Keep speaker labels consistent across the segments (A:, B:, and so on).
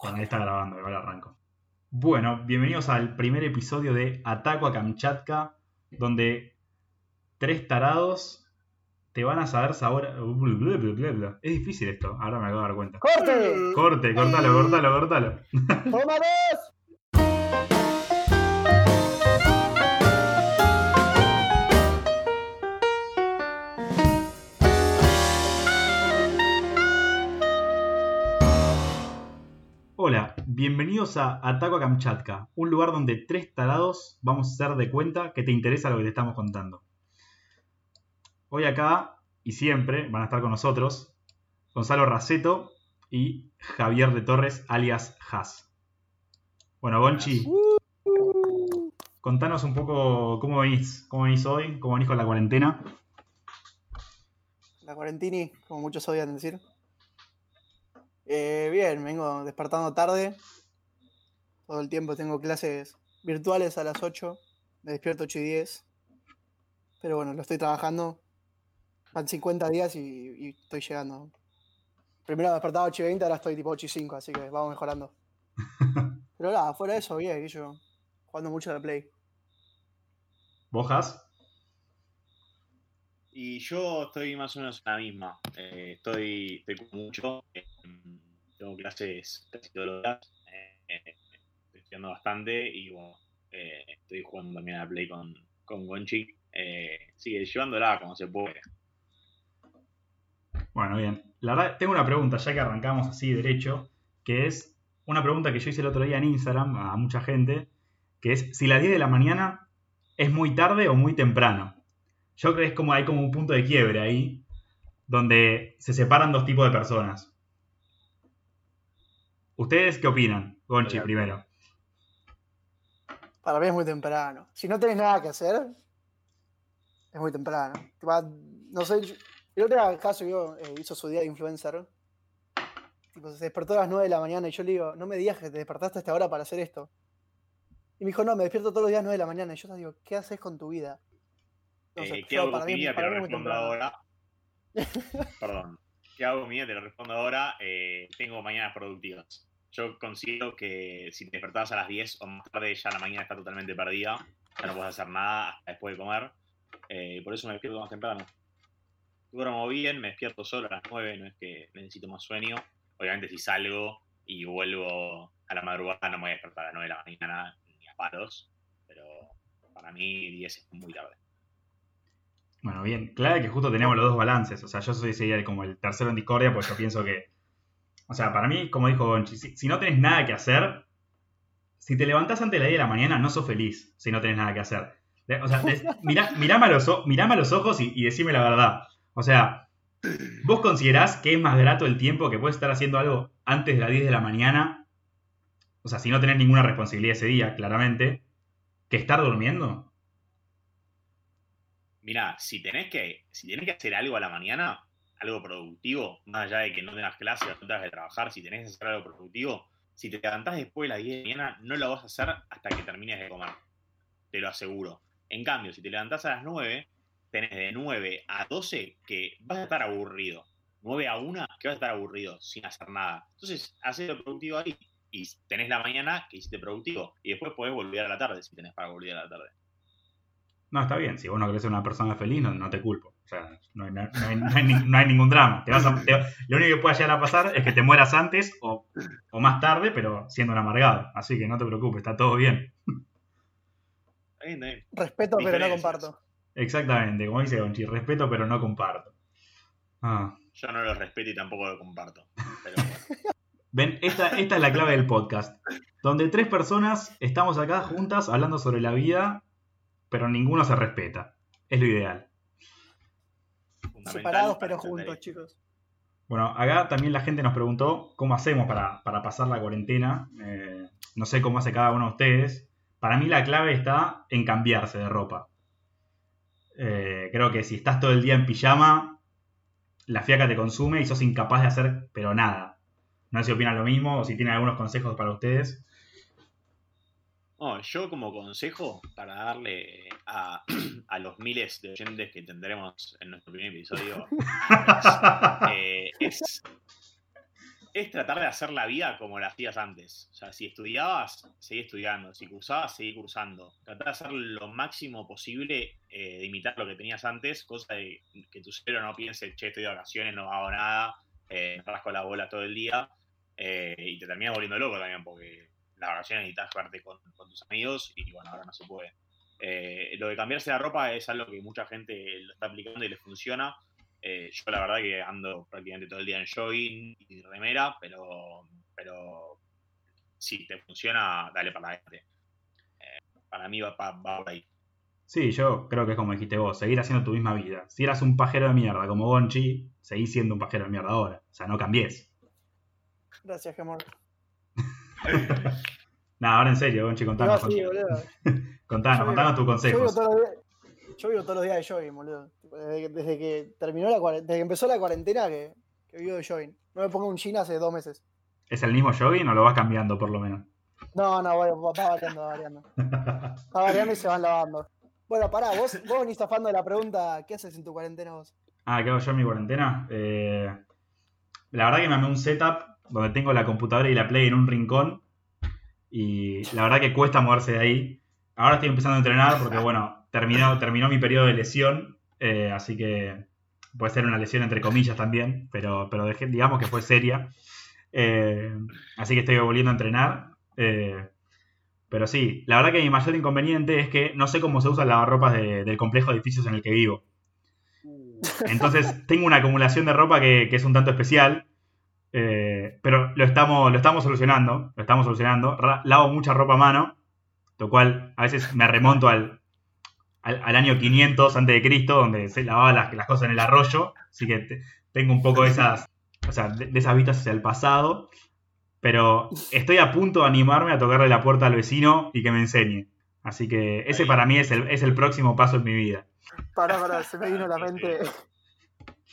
A: Bueno, ahí está grabando, igual arranco. Bueno, bienvenidos al primer episodio de Ataco a Kamchatka, donde tres tarados te van a saber sabor. Es difícil esto, ahora me acabo de dar cuenta.
B: ¡Corte!
A: Corte, cortalo, cortalo, cortalo.
B: ¡Toma dos!
A: Bienvenidos a Ataco a Kamchatka, un lugar donde tres tarados vamos a hacer de cuenta que te interesa lo que te estamos contando. Hoy acá y siempre van a estar con nosotros Gonzalo Raceto y Javier de Torres, alias Haas. Bueno, Gonchi, contanos un poco cómo venís, cómo venís hoy, cómo venís con la cuarentena.
B: La cuarentini, como muchos odian decir. Eh, bien, vengo despertando tarde. Todo el tiempo tengo clases virtuales a las 8. Me despierto 8 y 10. Pero bueno, lo estoy trabajando. Van 50 días y, y estoy llegando. Primero me despertaba 8 y 20, ahora estoy tipo 8 y 5, así que vamos mejorando. Pero nada, fuera de eso, bien, y yo jugando mucho de Play.
A: ¿Vos, Haas?
C: Y yo estoy más o menos en la misma. Eh, estoy, estoy con mucho. eh, tengo clases casi todos eh, estoy estudiando bastante y bueno, eh, estoy jugando también a la Play con, con Gonchi. Eh, sigue llevándola como se puede.
A: Bueno, bien. La verdad, tengo una pregunta, ya que arrancamos así derecho, que es una pregunta que yo hice el otro día en Instagram a mucha gente, que es si las 10 de la mañana es muy tarde o muy temprano. Yo creo que es como hay como un punto de quiebre ahí, donde se separan dos tipos de personas. ¿Ustedes qué opinan? Gonchi, primero.
B: Para mí es muy temprano. Si no tenés nada que hacer, es muy temprano. Te no sé, yo- el otro caso yo eh, hizo su día de influencer. Tipo, se despertó a las 9 de la mañana y yo le digo, no me digas que te despertaste a esta hora para hacer esto. Y me dijo, no, me despierto todos los días a las 9 de la mañana. Y yo le digo, ¿qué haces con tu vida? Sé,
C: Eh, ¿Qué
B: yo,
C: hago
B: para mí-?
C: Te lo respondo ahora. Perdón. ¿Qué hago mi vida? Te lo respondo ahora. Eh, tengo mañanas productivas. Yo considero que si te despertabas a las 10 o más tarde, ya la mañana está totalmente perdida. Ya no puedes hacer nada hasta después de comer. Eh, por eso me despierto más temprano. Duermo bien, me despierto solo a las 9, no es que necesito más sueño. Obviamente si salgo y vuelvo a la madrugada no me voy a despertar a las 9 de la mañana ni a palos. Pero para mí 10 es muy tarde.
A: Bueno, bien. Claro que justo tenemos los dos balances. O sea, yo soy sería como el tercero en discordia, porque yo pienso que. O sea, para mí, como dijo Gonchi, si, si no tenés nada que hacer, si te levantás antes de las 10 de la mañana, no sos feliz si no tenés nada que hacer. O sea, des- mirá- mirame, a los, o- mirame a los ojos y, y decime la verdad. O sea, ¿vos considerás que es más grato el tiempo que puedes estar haciendo algo antes de las 10 de la mañana? O sea, si no tenés ninguna responsabilidad ese día, claramente, que estar durmiendo.
C: Mira, si tenés que, si tenés que hacer algo a la mañana, algo productivo, más allá de que no tengas clases no tengas que trabajar, si tenés que hacer algo productivo, si te levantás después de las 10 de la mañana, no lo vas a hacer hasta que termines de comer. Te lo aseguro. En cambio, si te levantás a las 9, tenés de 9 a 12 que vas a estar aburrido. 9 a 1 que vas a estar aburrido sin hacer nada. Entonces, haces lo productivo ahí. Y tenés la mañana que hiciste productivo. Y después podés volver a la tarde si tenés para volver a la tarde.
A: No, está bien. Si vos no querés ser una persona feliz, no te culpo. O sea, no hay, no hay- no hay ni- no hay ningún drama. Te vas a- te- lo único que puede llegar a pasar es que te mueras antes o, o más tarde, pero siendo un amargado. Así que no te preocupes, está todo bien.
C: Bien.
B: Respeto, pero no comparto.
A: Exactamente, como dice Gonchi, respeto pero no comparto. Ah.
C: Yo no lo respeto y tampoco lo comparto. Pero bueno.
A: Ven, esta, esta es la clave del podcast. Donde tres personas estamos acá juntas hablando sobre la vida, pero ninguno se respeta. Es lo ideal.
C: Fundamental
B: Separados
C: para
B: pero juntos, chicos.
A: Bueno, acá también la gente nos preguntó cómo hacemos para, para pasar la cuarentena. Eh, no sé cómo hace cada uno de ustedes. Para mí la clave está en cambiarse de ropa. Eh, creo que si estás todo el día en pijama, la fiaca te consume y sos incapaz de hacer, pero nada. No sé si opinan lo mismo o si tienen algunos consejos para ustedes.
C: No, yo como consejo para darle a, a los miles de oyentes que tendremos en nuestro primer episodio es, eh, es, es tratar de hacer la vida como la hacías antes. O sea, si estudiabas, seguí estudiando. Si cursabas, seguí cursando. Tratar de hacer lo máximo posible eh, de imitar lo que tenías antes, cosa de que tu cerebro no piense, che, estoy de vacaciones, no hago nada, eh, me rasco la bola todo el día. eh, y te terminas volviendo loco también, porque las vacaciones necesitas jugarte con, con tus amigos y bueno, ahora no se puede. Eh, lo de cambiarse la ropa es algo que mucha gente lo está aplicando y le funciona. Eh, yo la verdad que ando prácticamente todo el día en jogging y remera, pero, pero si te funciona, dale para adelante. Eh, para mí va, va por ahí.
A: Sí, yo creo que es como dijiste vos, seguir haciendo tu misma vida. Si eras un pajero de mierda como Gonchi, seguís siendo un pajero de mierda ahora. O sea, no cambies.
B: Gracias, Gemor.
A: Nada, ahora en serio, Gonchi,
B: No,
A: contanos.
B: sí, boludo.
A: contanos,
B: Yo
A: contanos tus
B: Yo vivo, todos los días, yo vivo todos los días de jogging, boludo. Desde que, desde que terminó la desde que empezó la cuarentena que, que vivo de jogging. No me pongo un jean hace dos meses.
A: ¿Es el mismo jogging o lo vas cambiando por lo menos?
B: No, no, va, va- va variando, va variando. Va variando y se van lavando. Bueno, pará, vos, vos venís zafando de la pregunta, ¿qué haces en tu cuarentena vos?
A: Ah, ¿qué hago yo en mi cuarentena? Eh, la verdad que me armé un setup donde tengo la computadora y la Play en un rincón. Y la verdad que cuesta moverse de ahí. Ahora estoy empezando a entrenar porque, bueno, terminó, terminó mi periodo de lesión. eh, así que puede ser una lesión entre comillas también, pero, pero dejé- digamos que fue seria. Eh, así que estoy volviendo a entrenar. eh, pero sí, la verdad que mi mayor inconveniente es que no sé cómo se usan las lavarropas de- del complejo de edificios en el que vivo. Entonces tengo una acumulación de ropa que, que es un tanto especial. Eh, pero lo estamos, lo estamos solucionando. Lo estamos solucionando. Ra- lavo mucha ropa a mano. Lo cual a veces me remonto al, al, al año 500 antes de Cristo, donde se lavaban las, las cosas en el arroyo. Así que te- tengo un poco de esas, o sea, de, de esas vistas hacia el pasado. Pero estoy a punto de animarme a tocarle la puerta al vecino y que me enseñe. Así que ese para mí es el, es el próximo paso en mi vida.
B: Pará, pará, se me vino a la mente.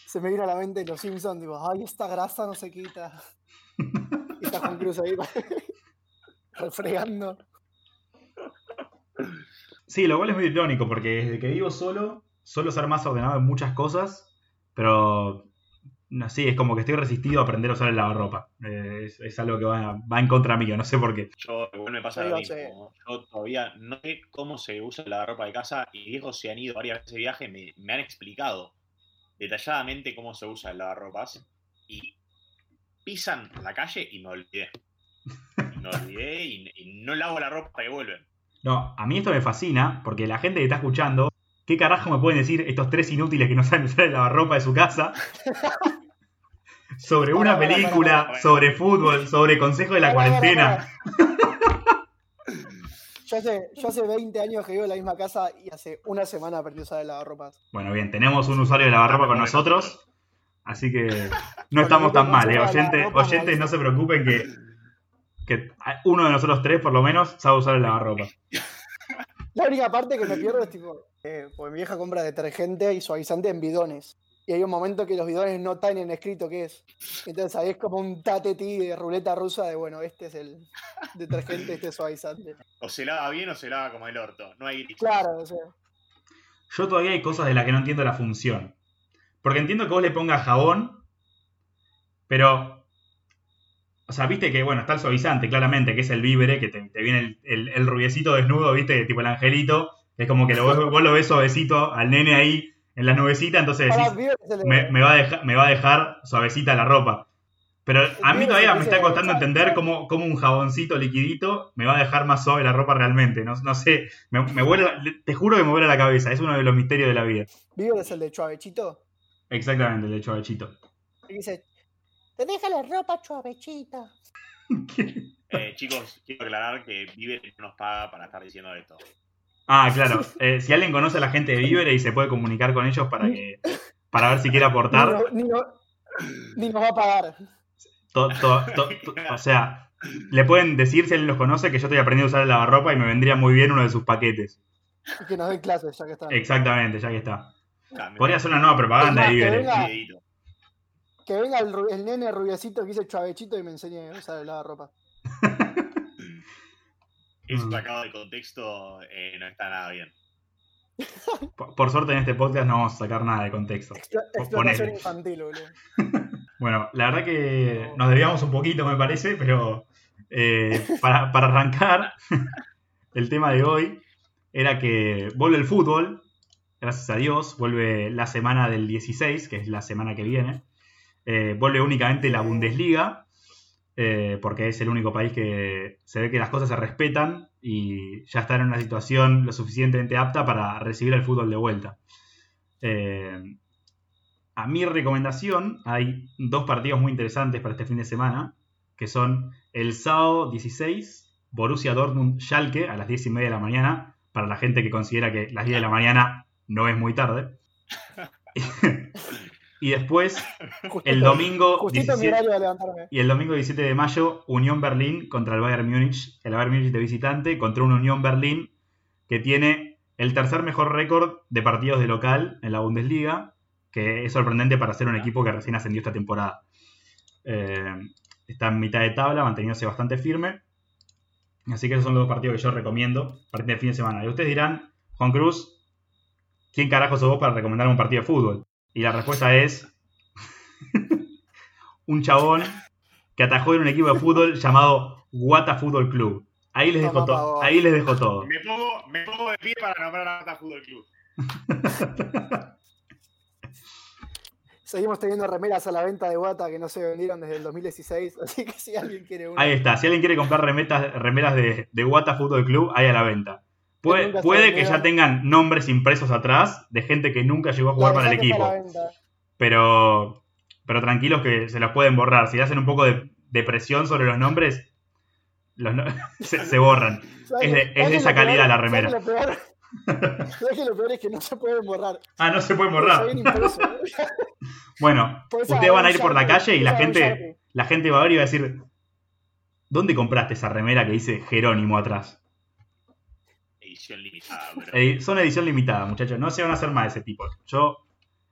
B: Se me vino a la mente los Simpsons, digo, ay, esta grasa no se quita. Y está Juan Cruz ahí refregando.
A: Sí, lo cual es muy irónico porque desde que vivo solo, suelo ser más ordenado en muchas cosas, pero no sé, es como que estoy resistido a aprender a usar el lavarropa. Eh, es, es algo que va, va en contra mío, no sé por qué.
C: Yo, igual me pasa
B: Sí,
C: lo mismo. Yo todavía no sé cómo se usa la ropa de casa y viejos se han ido varias veces de viaje, me, me han explicado detalladamente cómo se usa el lavarropas y pisan la calle y me olvidé. Y me olvidé y, y no lavo la ropa que vuelven.
A: No, a mí esto me fascina porque la gente que está escuchando, ¿qué carajo me pueden decir estos tres inútiles que no saben usar el lavarropa de su casa? sobre una película, sobre fútbol, sobre consejo de la cuarentena.
B: Yo hace, yo hace 20 años que vivo en la misma casa y hace una semana aprendí a usar el lavarropas.
A: Bueno, bien, tenemos un usuario de lavarropa con nosotros, así que no estamos tan mal, ¿eh? Oyentes, oyentes no se preocupen que, que uno de nosotros tres, por lo menos, sabe usar el lavarropa.
B: La única parte que me pierdo es tipo, eh, porque mi vieja compra detergente y suavizante en bidones. Y hay un momento que los bidones no tienen escrito qué es. Entonces ahí es como un tateti de ruleta rusa de, bueno, este es el detergente, este es suavizante.
C: O se lava bien o se lava como el orto. No hay gris.
B: Claro, o sea,
A: Yo todavía hay cosas de las que no entiendo la función. Porque entiendo que vos le pongas jabón, pero. O sea, viste que, bueno, está el suavizante, claramente, que es el víbere, que te, te viene el, el, el rubiecito desnudo, viste, tipo el angelito. Es como que lo, vos lo ves suavecito al nene ahí en la nubecita, entonces decís, me, me va a dejar, me va a dejar suavecita la ropa. Pero a mí todavía me está costando
B: "Chao,
A: entender
B: chao".
A: cómo, cómo un jaboncito liquidito me va a dejar más suave la ropa realmente. No, no sé, me, me vuela- te juro que me vuela la cabeza. Es uno de los misterios de la vida.
B: Viver es el de Chuavechito.
A: Exactamente, el de chovechito.
B: Y dice, te deja la ropa Chuavechita.
C: Eh, chicos, quiero aclarar que Vive no nos paga para estar diciendo esto.
A: Ah, claro. Eh, si alguien conoce a la gente de Vívere y se puede comunicar con ellos para que para ver si quiere
B: Ni,
A: aportar,
B: no- ni, no- ni nos va a pagar.
A: to- to- to- to- o sea, le pueden decir si alguien los conoce que yo estoy aprendiendo a usar el lavarropa y me vendría muy bien uno de sus paquetes.
B: Y que nos den clases, ya que están.
A: Exactamente, ya que está.
C: Ah, me-
A: Podría ser una nueva propaganda de
B: Es más, que venga-
C: videíto.
B: Que venga el, nene rubiecito que dice Chuavechito y me enseñe a usar el lavarropa.
C: Eso
A: Mm.
C: sacado de contexto eh, no está nada bien.
A: Por, por suerte en este podcast no vamos a sacar nada de contexto.
B: Explo- Explotación infantil, boludo.
A: Bueno, la verdad que nos desviamos un poquito, me parece, pero eh, para, para arrancar, el tema de hoy era que vuelve el fútbol, gracias a Dios, vuelve la semana del 16, que es la semana que viene. Eh, vuelve únicamente la Bundesliga, eh, porque es el único país que se ve que las cosas se respetan y ya está en una situación lo suficientemente apta para recibir el fútbol de vuelta. Eh, a mi recomendación, hay dos partidos muy interesantes para este fin de semana, que son el sábado 16, Borussia Dortmund Schalke a las 10 y media de la mañana, para la gente que considera que las 10 de la mañana no es muy tarde. y después,
B: Justito,
A: el domingo
B: Justito en mi
A: 17,
B: horario de levantarme.
A: y el domingo 17 de mayo, Unión Berlín contra el Bayern Múnich, el Bayern Múnich de visitante, contra un Unión Berlín que tiene el tercer mejor récord de partidos de local en la Bundesliga, que es sorprendente para ser un equipo que recién ascendió esta temporada. Eh, está en mitad de tabla, manteniéndose bastante firme. Así que esos son los dos partidos que yo recomiendo para este fin de semana. Y ustedes dirán, Juan Cruz, ¿quién carajo sos vos para recomendar un partido de fútbol? Y la respuesta es un chabón que atajó en un equipo de fútbol llamado Guata Fútbol Club. Ahí les dejo todo. Ahí les dejo todo.
C: Me pongo, me pongo de pie para nombrar a Mata Fútbol Club.
B: Seguimos teniendo remeras a la venta de Guata que no se vendieron desde el 2016, así que si alguien quiere una.
A: Ahí está. Si alguien quiere comprar remetas, remeras de, de Guata Fútbol Club, hay a la venta. Puede,
B: se
A: puede que ya tengan nombres impresos atrás de gente que nunca llegó a jugar para el
B: que
A: equipo. Pero, pero tranquilos que se los pueden borrar. Si le hacen un poco de, de presión sobre los nombres, los no- se, se borran.
B: ¿Sabes
A: Es de- es esa
B: peor?
A: calidad la
B: ¿Sabes
A: remera.
B: lo peor? ¿Sabes que lo peor es que no se pueden borrar?
A: Ah, no se pueden borrar. Bueno, ustedes van a ir por la calle y la gente, la gente va a ver y va a decir, ¿dónde compraste esa remera que dice Jerónimo atrás?
C: Edición limitada,
A: son edición limitada, muchachos. No se van a hacer más de ese tipo. Yo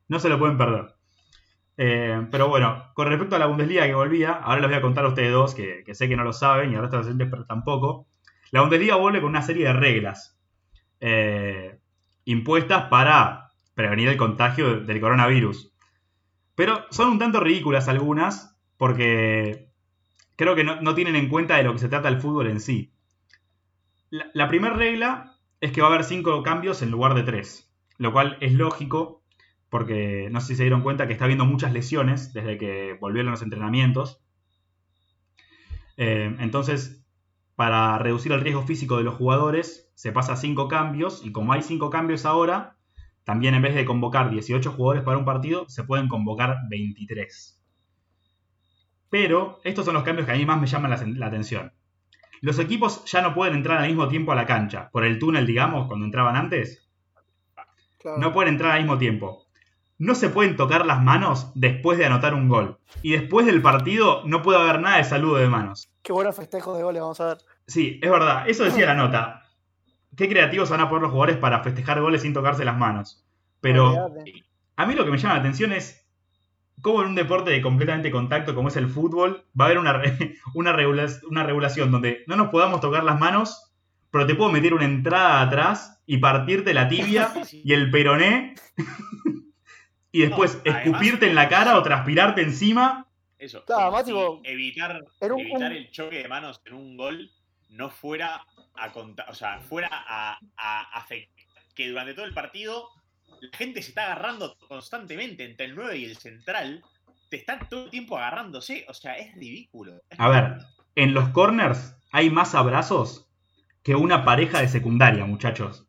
A: no se lo pueden perder. Eh, pero bueno, con respecto a la Bundesliga que volvía, ahora les voy a contar a ustedes dos, que, sé que no lo saben y de los oyentes pero tampoco. La Bundesliga vuelve con una serie de reglas eh, impuestas para prevenir el contagio del coronavirus. Pero son un tanto ridículas algunas, porque creo que no, no tienen en cuenta de lo que se trata el fútbol en sí. La primera regla es que va a haber cinco cambios en lugar de tres, lo cual es lógico porque no sé si se dieron cuenta que está habiendo muchas lesiones desde que volvieron los entrenamientos. Eh, entonces, para reducir el riesgo físico de los jugadores, se pasa a cinco cambios y como hay cinco cambios ahora, también en vez de convocar 18 jugadores para un partido, se pueden convocar 23. Pero estos son los cambios que a mí más me llaman la, la atención. Los equipos ya no pueden entrar al mismo tiempo a la cancha. Por el túnel, digamos, cuando entraban antes,
B: Claro.
A: no pueden entrar al mismo tiempo. No se pueden tocar las manos después de anotar un gol. Y después del partido no puede haber nada de saludo de manos.
B: Qué buenos festejos de goles vamos a ver.
A: Sí, es verdad. Eso decía la nota. Qué creativos van a poder los jugadores para festejar goles sin tocarse las manos. Pero a mí lo que me llama la atención es cómo en un deporte de completamente contacto como es el fútbol va a haber una, una, regula- una regulación donde no nos podamos tocar las manos, pero te puedo meter una entrada atrás y partirte la tibia y el peroné y después
C: No, además-
A: escupirte en la cara o transpirarte encima.
C: Eso.
B: Claro,
C: como
B: más
C: si
B: tipo,
C: evitar,
B: era un-
C: evitar
B: un-
C: el choque de manos en un gol no fuera a contar, o sea, fuera a, a afectar que durante todo el partido la gente se está agarrando constantemente entre el 9 y el central. Te están todo el tiempo agarrándose. O sea, es ridículo. Es
A: A ver, en los corners hay más abrazos que una pareja de secundaria, muchachos.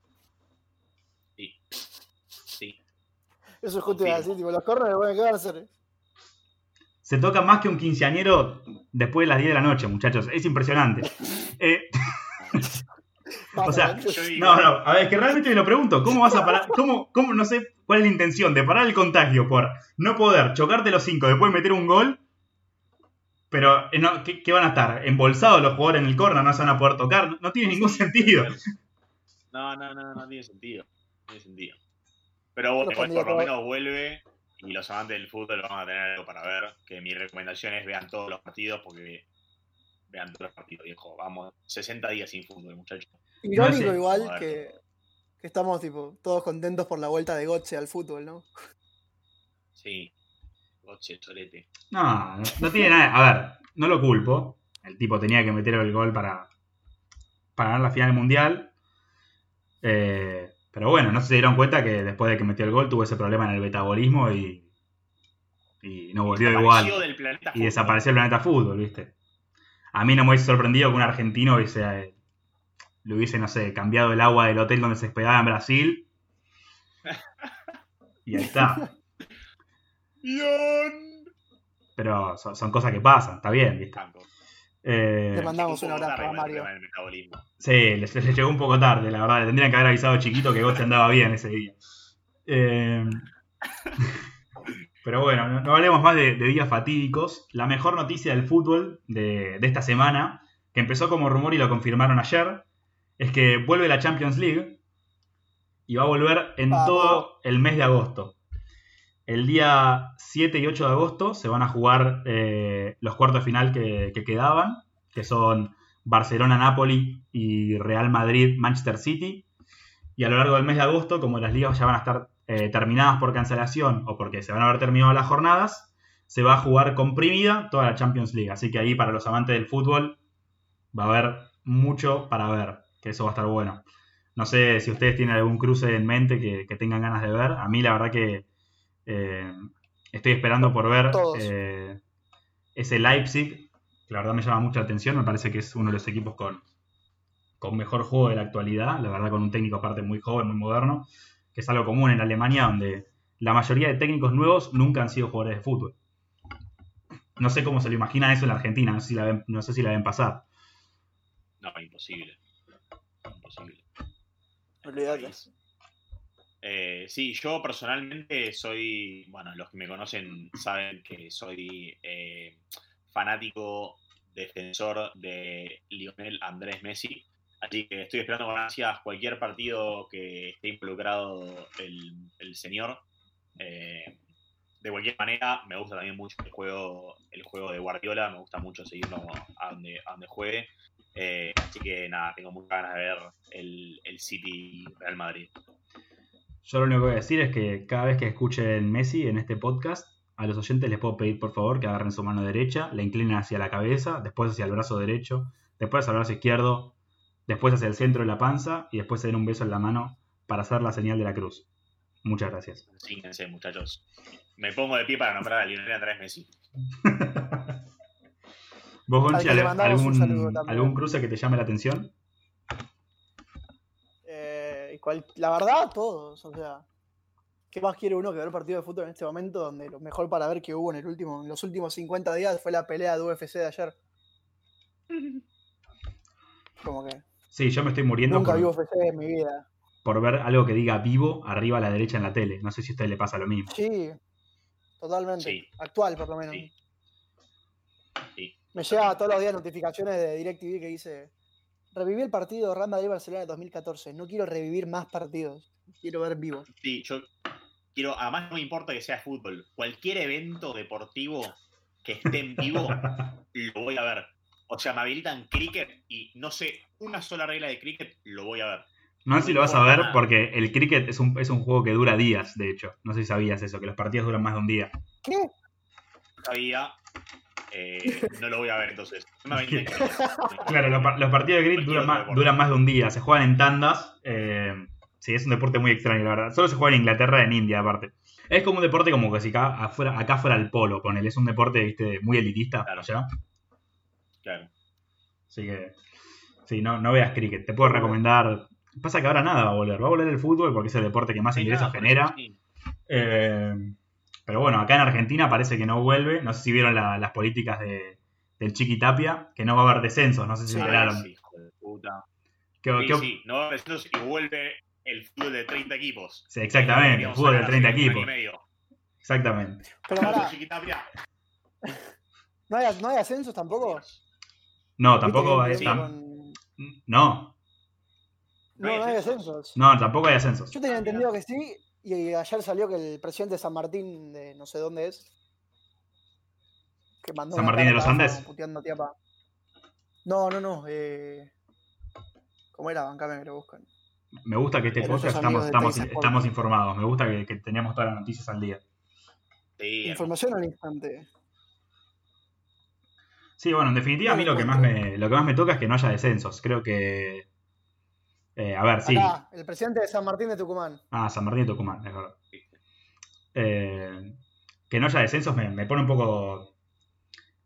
C: Sí. Sí.
B: Eso es justo iba a decir, tipo, los corners, bueno, ¿qué van a hacer?
A: Se toca más que un quinceañero después de las 10 de la noche, muchachos. Es impresionante. Eh, O sea, no, no, a ver, es que realmente me lo pregunto. ¿Cómo vas a parar? ¿Cómo, cómo, no sé cuál es la intención de parar el contagio por no poder chocarte los cinco, después meter un gol? Pero, eh, no, ¿qué, qué van a estar? ¿Embolsados los jugadores en el corner? ¿No se van a poder tocar? No, no tiene ningún sentido.
C: No, no, no, no tiene sentido. No tiene sentido. Pero igual por lo menos vuelve y los amantes del fútbol van a tener algo para ver. Que mi recomendación es vean todos los partidos porque vean todos los partidos, viejo. Vamos, 60 días sin fútbol, muchachos.
B: Irónico
A: No sé.
B: igual
C: Joder.
B: que, que estamos tipo todos contentos por la vuelta de Gotze al fútbol, ¿no?
C: Sí. Goche, chorete.
A: No, no, tiene nada. A ver, no lo culpo. El tipo tenía que meter el gol para, para ganar la final del mundial. Eh, pero bueno, no se dieron cuenta que después de que metió el gol tuvo ese problema en el metabolismo y, y no volvió igual.
C: Desapareció del planeta
A: Y
C: fútbol.
A: desapareció el planeta fútbol, ¿viste? A mí no me hubiese sorprendido que un argentino hubiese, eh, le hubiese, no sé, cambiado el agua del hotel donde se hospedaba en Brasil. Y ahí está. Pero son, son cosas que pasan, está bien, ¿viste?
C: Tanto.
A: Eh,
B: Te mandamos
C: Un
B: abrazo a Mario.
A: Sí, les, les llegó un poco tarde, la verdad. Le tendrían que haber avisado chiquito que Gotze andaba bien ese día. Eh, pero bueno, no, no hablemos más de, de días fatídicos. La mejor noticia del fútbol de, de esta semana, que empezó como rumor y lo confirmaron ayer, es que vuelve la Champions League y va a volver en todo el mes de agosto. El día 7 y 8 de agosto se van a jugar eh, los cuartos de final que, que quedaban, que son Barcelona-Napoli y Real Madrid-Manchester City. Y a lo largo del mes de agosto, como las ligas ya van a estar eh, terminadas por cancelación o porque se van a haber terminado las jornadas, se va a jugar comprimida toda la Champions League. Así que ahí para los amantes del fútbol va a haber mucho para ver, que eso va a estar bueno. No sé si ustedes tienen algún cruce en mente que, que tengan ganas de ver. A mí la verdad que eh, estoy esperando por ver eh, ese Leipzig, que la verdad me llama mucha atención. Me parece que es uno de los equipos con, con mejor juego de la actualidad. La verdad con un técnico aparte muy joven, muy moderno, que es algo común en Alemania donde la mayoría de técnicos nuevos nunca han sido jugadores de fútbol. No sé cómo se lo imagina eso en la Argentina, no sé si la ven, no sé si la ven pasar.
C: No, imposible. Imposible.
B: Olvídate.
C: Eh, sí, yo personalmente soy, bueno, los que me conocen saben que soy eh, fanático, defensor de Lionel Andrés Messi, así que estoy esperando con ansias cualquier partido que esté involucrado el, el señor. Eh, de cualquier manera, me gusta también mucho el juego, el juego de Guardiola, me gusta mucho seguirlo a donde, a donde juegue. Eh, así que nada, tengo muchas ganas de ver el, el City Real Madrid.
A: Yo lo único que voy a decir es que cada vez que escuchen Messi en este podcast, a los oyentes les puedo pedir por favor que agarren su mano derecha, la inclinen hacia la cabeza, después hacia el brazo derecho, después hacia el brazo izquierdo, después hacia el centro de la panza y después se den un beso en la mano para hacer la señal de la cruz. Muchas gracias.
C: Síguense, muchachos. Me pongo de pie para nombrar a Lionel Andrés Messi.
A: ¿Vos, Gonchi, algún, algún cruce que te llame la atención?
B: Eh, y cual- la verdad, todos. O sea, ¿qué más quiere uno que ver partido de fútbol en este momento? Donde lo mejor para ver que hubo en, el último, en los últimos 50 días fue la pelea de UFC de ayer. Como que
A: Sí, yo me estoy muriendo
B: nunca
A: por,
B: vi UFC en mi vida.
A: por ver algo que diga vivo arriba a la derecha en la tele. No sé si a usted le pasa lo mismo.
B: Sí, totalmente.
C: Sí.
B: Actual, por lo menos.
C: Sí.
B: Me llega todos los días notificaciones de DirecTV que dice: Reviví el partido de Real Madrid-Barcelona de 2014. No quiero revivir más partidos. Quiero ver vivo.
C: Sí, yo quiero, además no me importa que sea fútbol, cualquier evento deportivo que esté en vivo, lo voy a ver. O sea, me habilitan cricket y no sé una sola regla de cricket, lo voy a ver.
A: No sé si lo vas a ver porque el cricket es un, es un juego que dura días, de hecho. No sé si sabías eso, que los partidos duran más de un día.
B: ¿Qué?
C: Sabía, eh, no lo voy a ver entonces.
A: Claro, los, par- los partidos de cricket
C: Cualquier
A: duran más, duran más de un día. Se juegan en tandas. eh, sí, es un deporte muy extraño, la verdad. Solo se juega en Inglaterra y en India, aparte. Es como un deporte como que si acá, afuera, acá fuera el polo, con él. Es un deporte, viste, muy elitista
C: Claro.
A: allá.
C: Claro.
A: Así que, sí, no, no veas cricket. Te puedo recomendar. Pasa que ahora nada va a volver. Va a volver el fútbol porque es el deporte que más ingresos genera.
C: sí.
A: Eh, pero bueno, acá en Argentina parece que no vuelve. No sé si vieron la- las políticas de, del Chiqui Tapia, que no va a haber descensos. No sé si enteraron.
C: sí, hijo de puta.
A: ¿Qué-
C: Sí,
A: qué-
C: sí, no va a haber descensos y vuelve el fútbol de 30 equipos.
A: Sí, exactamente, el fútbol de
C: sacar
A: 30
C: hace un año
A: equipos. Exactamente.
B: Pero
C: Chiquitapia.
B: ¿no hay, ¿no hay ascensos tampoco?
A: No,
B: ¿Viste
A: tampoco tam-
B: con-
A: No,
B: No, no hay ascensos.
A: no, tampoco hay ascensos.
B: Yo tenía
C: Ah,
B: entendido que sí, y ayer salió que el presidente de San Martín, de no sé dónde es, que mandó
A: ¿San Martín de los Andes?
B: puteando a Tiapa. No, no, no. Eh... ¿Cómo era? Bancame que lo buscan.
A: Me gusta que este
B: Pero
A: podcast estamos, estamos, informados. Me gusta que, que teníamos todas las noticias al día.
C: Sí,
B: Información al instante.
A: Sí, bueno, en definitiva a mí lo que más me, lo que más me toca es que no haya descensos. Creo que. Eh, a ver, sí.
B: Acá, el presidente de San Martín de Tucumán.
A: Ah, San Martín y Tucumán, es verdad. Eh, que no haya descensos me, me pone un poco.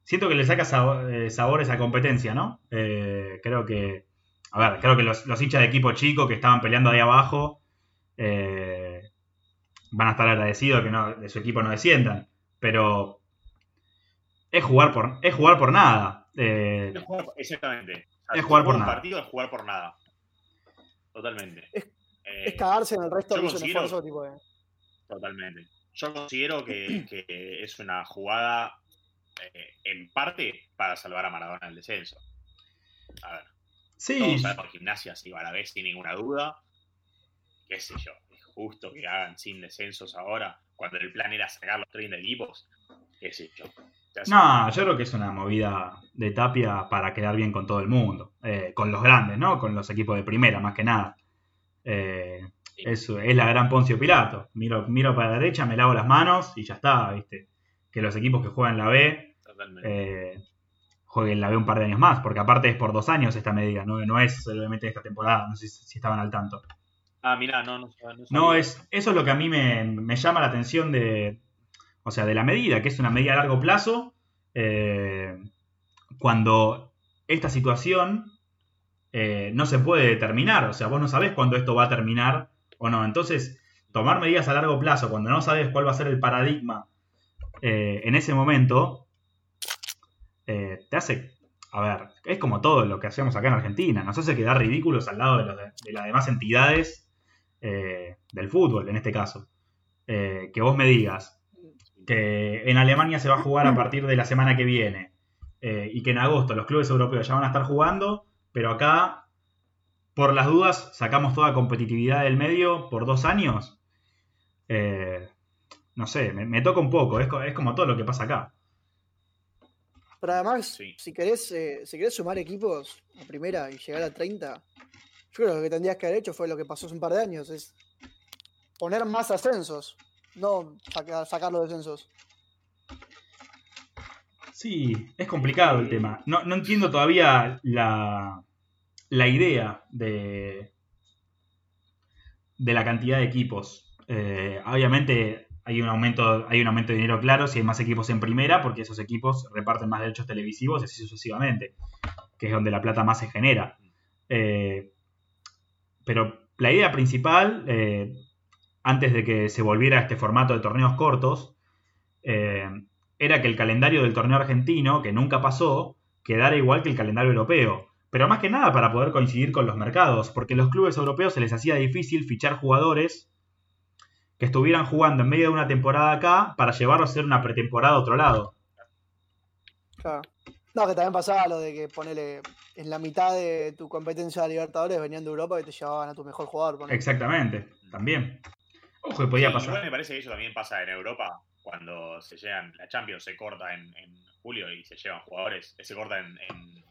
A: Siento que le saca eh, sabor esa competencia, ¿no? Eh, creo que. A ver, creo que los, los hinchas de equipo chico que estaban peleando ahí abajo eh, van a estar agradecidos de que no, de su equipo no desciendan. Pero es jugar por, es jugar por nada. Eh,
C: Es jugar- exactamente. O sea,
A: Es jugar por nada.
C: partido es jugar por nada. Totalmente.
B: Es-
C: Eh,
B: Es cagarse en el resto hizo un
C: considero-
B: esfuerzo, tipo de.
C: Totalmente. Yo considero que, que es una jugada eh, en parte para salvar a Maradona del descenso. A ver,
A: sí,
C: todos sabemos que gimnasia se iba a la vez sin ninguna duda. Qué sé yo, es justo que hagan sin descensos ahora, cuando el plan era sacar los 30 equipos. Qué sé yo.
A: No, yo creo que es una movida de Tapia para quedar bien con todo el mundo. Eh, con los grandes, ¿no? Con los equipos de primera, más que nada. Eh,
C: Sí.
A: es, es la gran Poncio Pilato. Miro, miro para la derecha, me lavo las manos y ya está, ¿viste? Que los equipos que juegan la B eh, jueguen la B un par de años más, porque aparte es por dos años esta medida, no, no es solamente esta temporada, no sé si, estaban al tanto.
C: Ah, mirá, no, no, no
A: No, es, eso es lo que a mí me, me llama la atención de, o sea, de la medida, que es una medida a largo plazo, eh, cuando esta situación eh, no se puede determinar, o sea, vos no sabés cuándo esto va a terminar o no. Entonces, tomar medidas a largo plazo, cuando no sabes cuál va a ser el paradigma eh, en ese momento, te hace, a ver, es como todo lo que hacemos acá en Argentina, nos hace quedar ridículos al lado de, las demás entidades del fútbol, en este caso. Que vos me digas que en Alemania se va a jugar a partir de la semana que viene eh, y que en agosto los clubes europeos ya van a estar jugando, pero acá, por las dudas, sacamos toda competitividad del medio por dos años. Eh, no sé, me, me toca un poco, es, es como todo lo que pasa acá.
B: Pero además,
C: Sí.
B: si, querés, eh, si querés sumar equipos a primera y llegar a 30, yo creo que lo que tendrías que haber hecho fue lo que pasó hace un par de años, es poner más ascensos, no sacar, sacar los descensos.
A: Sí, es complicado el tema. No, no entiendo todavía la, la idea de, de la cantidad de equipos. Eh, obviamente hay un aumento, hay un aumento de dinero claro si hay más equipos en primera, porque esos equipos reparten más derechos televisivos y así sucesivamente, que es donde la plata más se genera. Eh, pero la idea principal, eh, antes de que se volviera a este formato de torneos cortos, eh, era que el calendario del torneo argentino, que nunca pasó, quedara igual que el calendario europeo. Pero más que nada para poder coincidir con los mercados, porque a los clubes europeos se les hacía difícil fichar jugadores que estuvieran jugando en medio de una temporada acá para llevarlos a hacer una pretemporada a otro lado.
B: Claro. No, que también pasaba lo de que ponele en la mitad de tu competencia de Libertadores venían de Europa y te llevaban a tu mejor jugador. ponele.
A: Exactamente, también. Ojo, que podía
C: Sí,
A: pasar.
C: Igual me parece que eso también pasa en Europa, cuando se llegan, la Champions se corta en, en julio y se llevan jugadores, se corta en, en-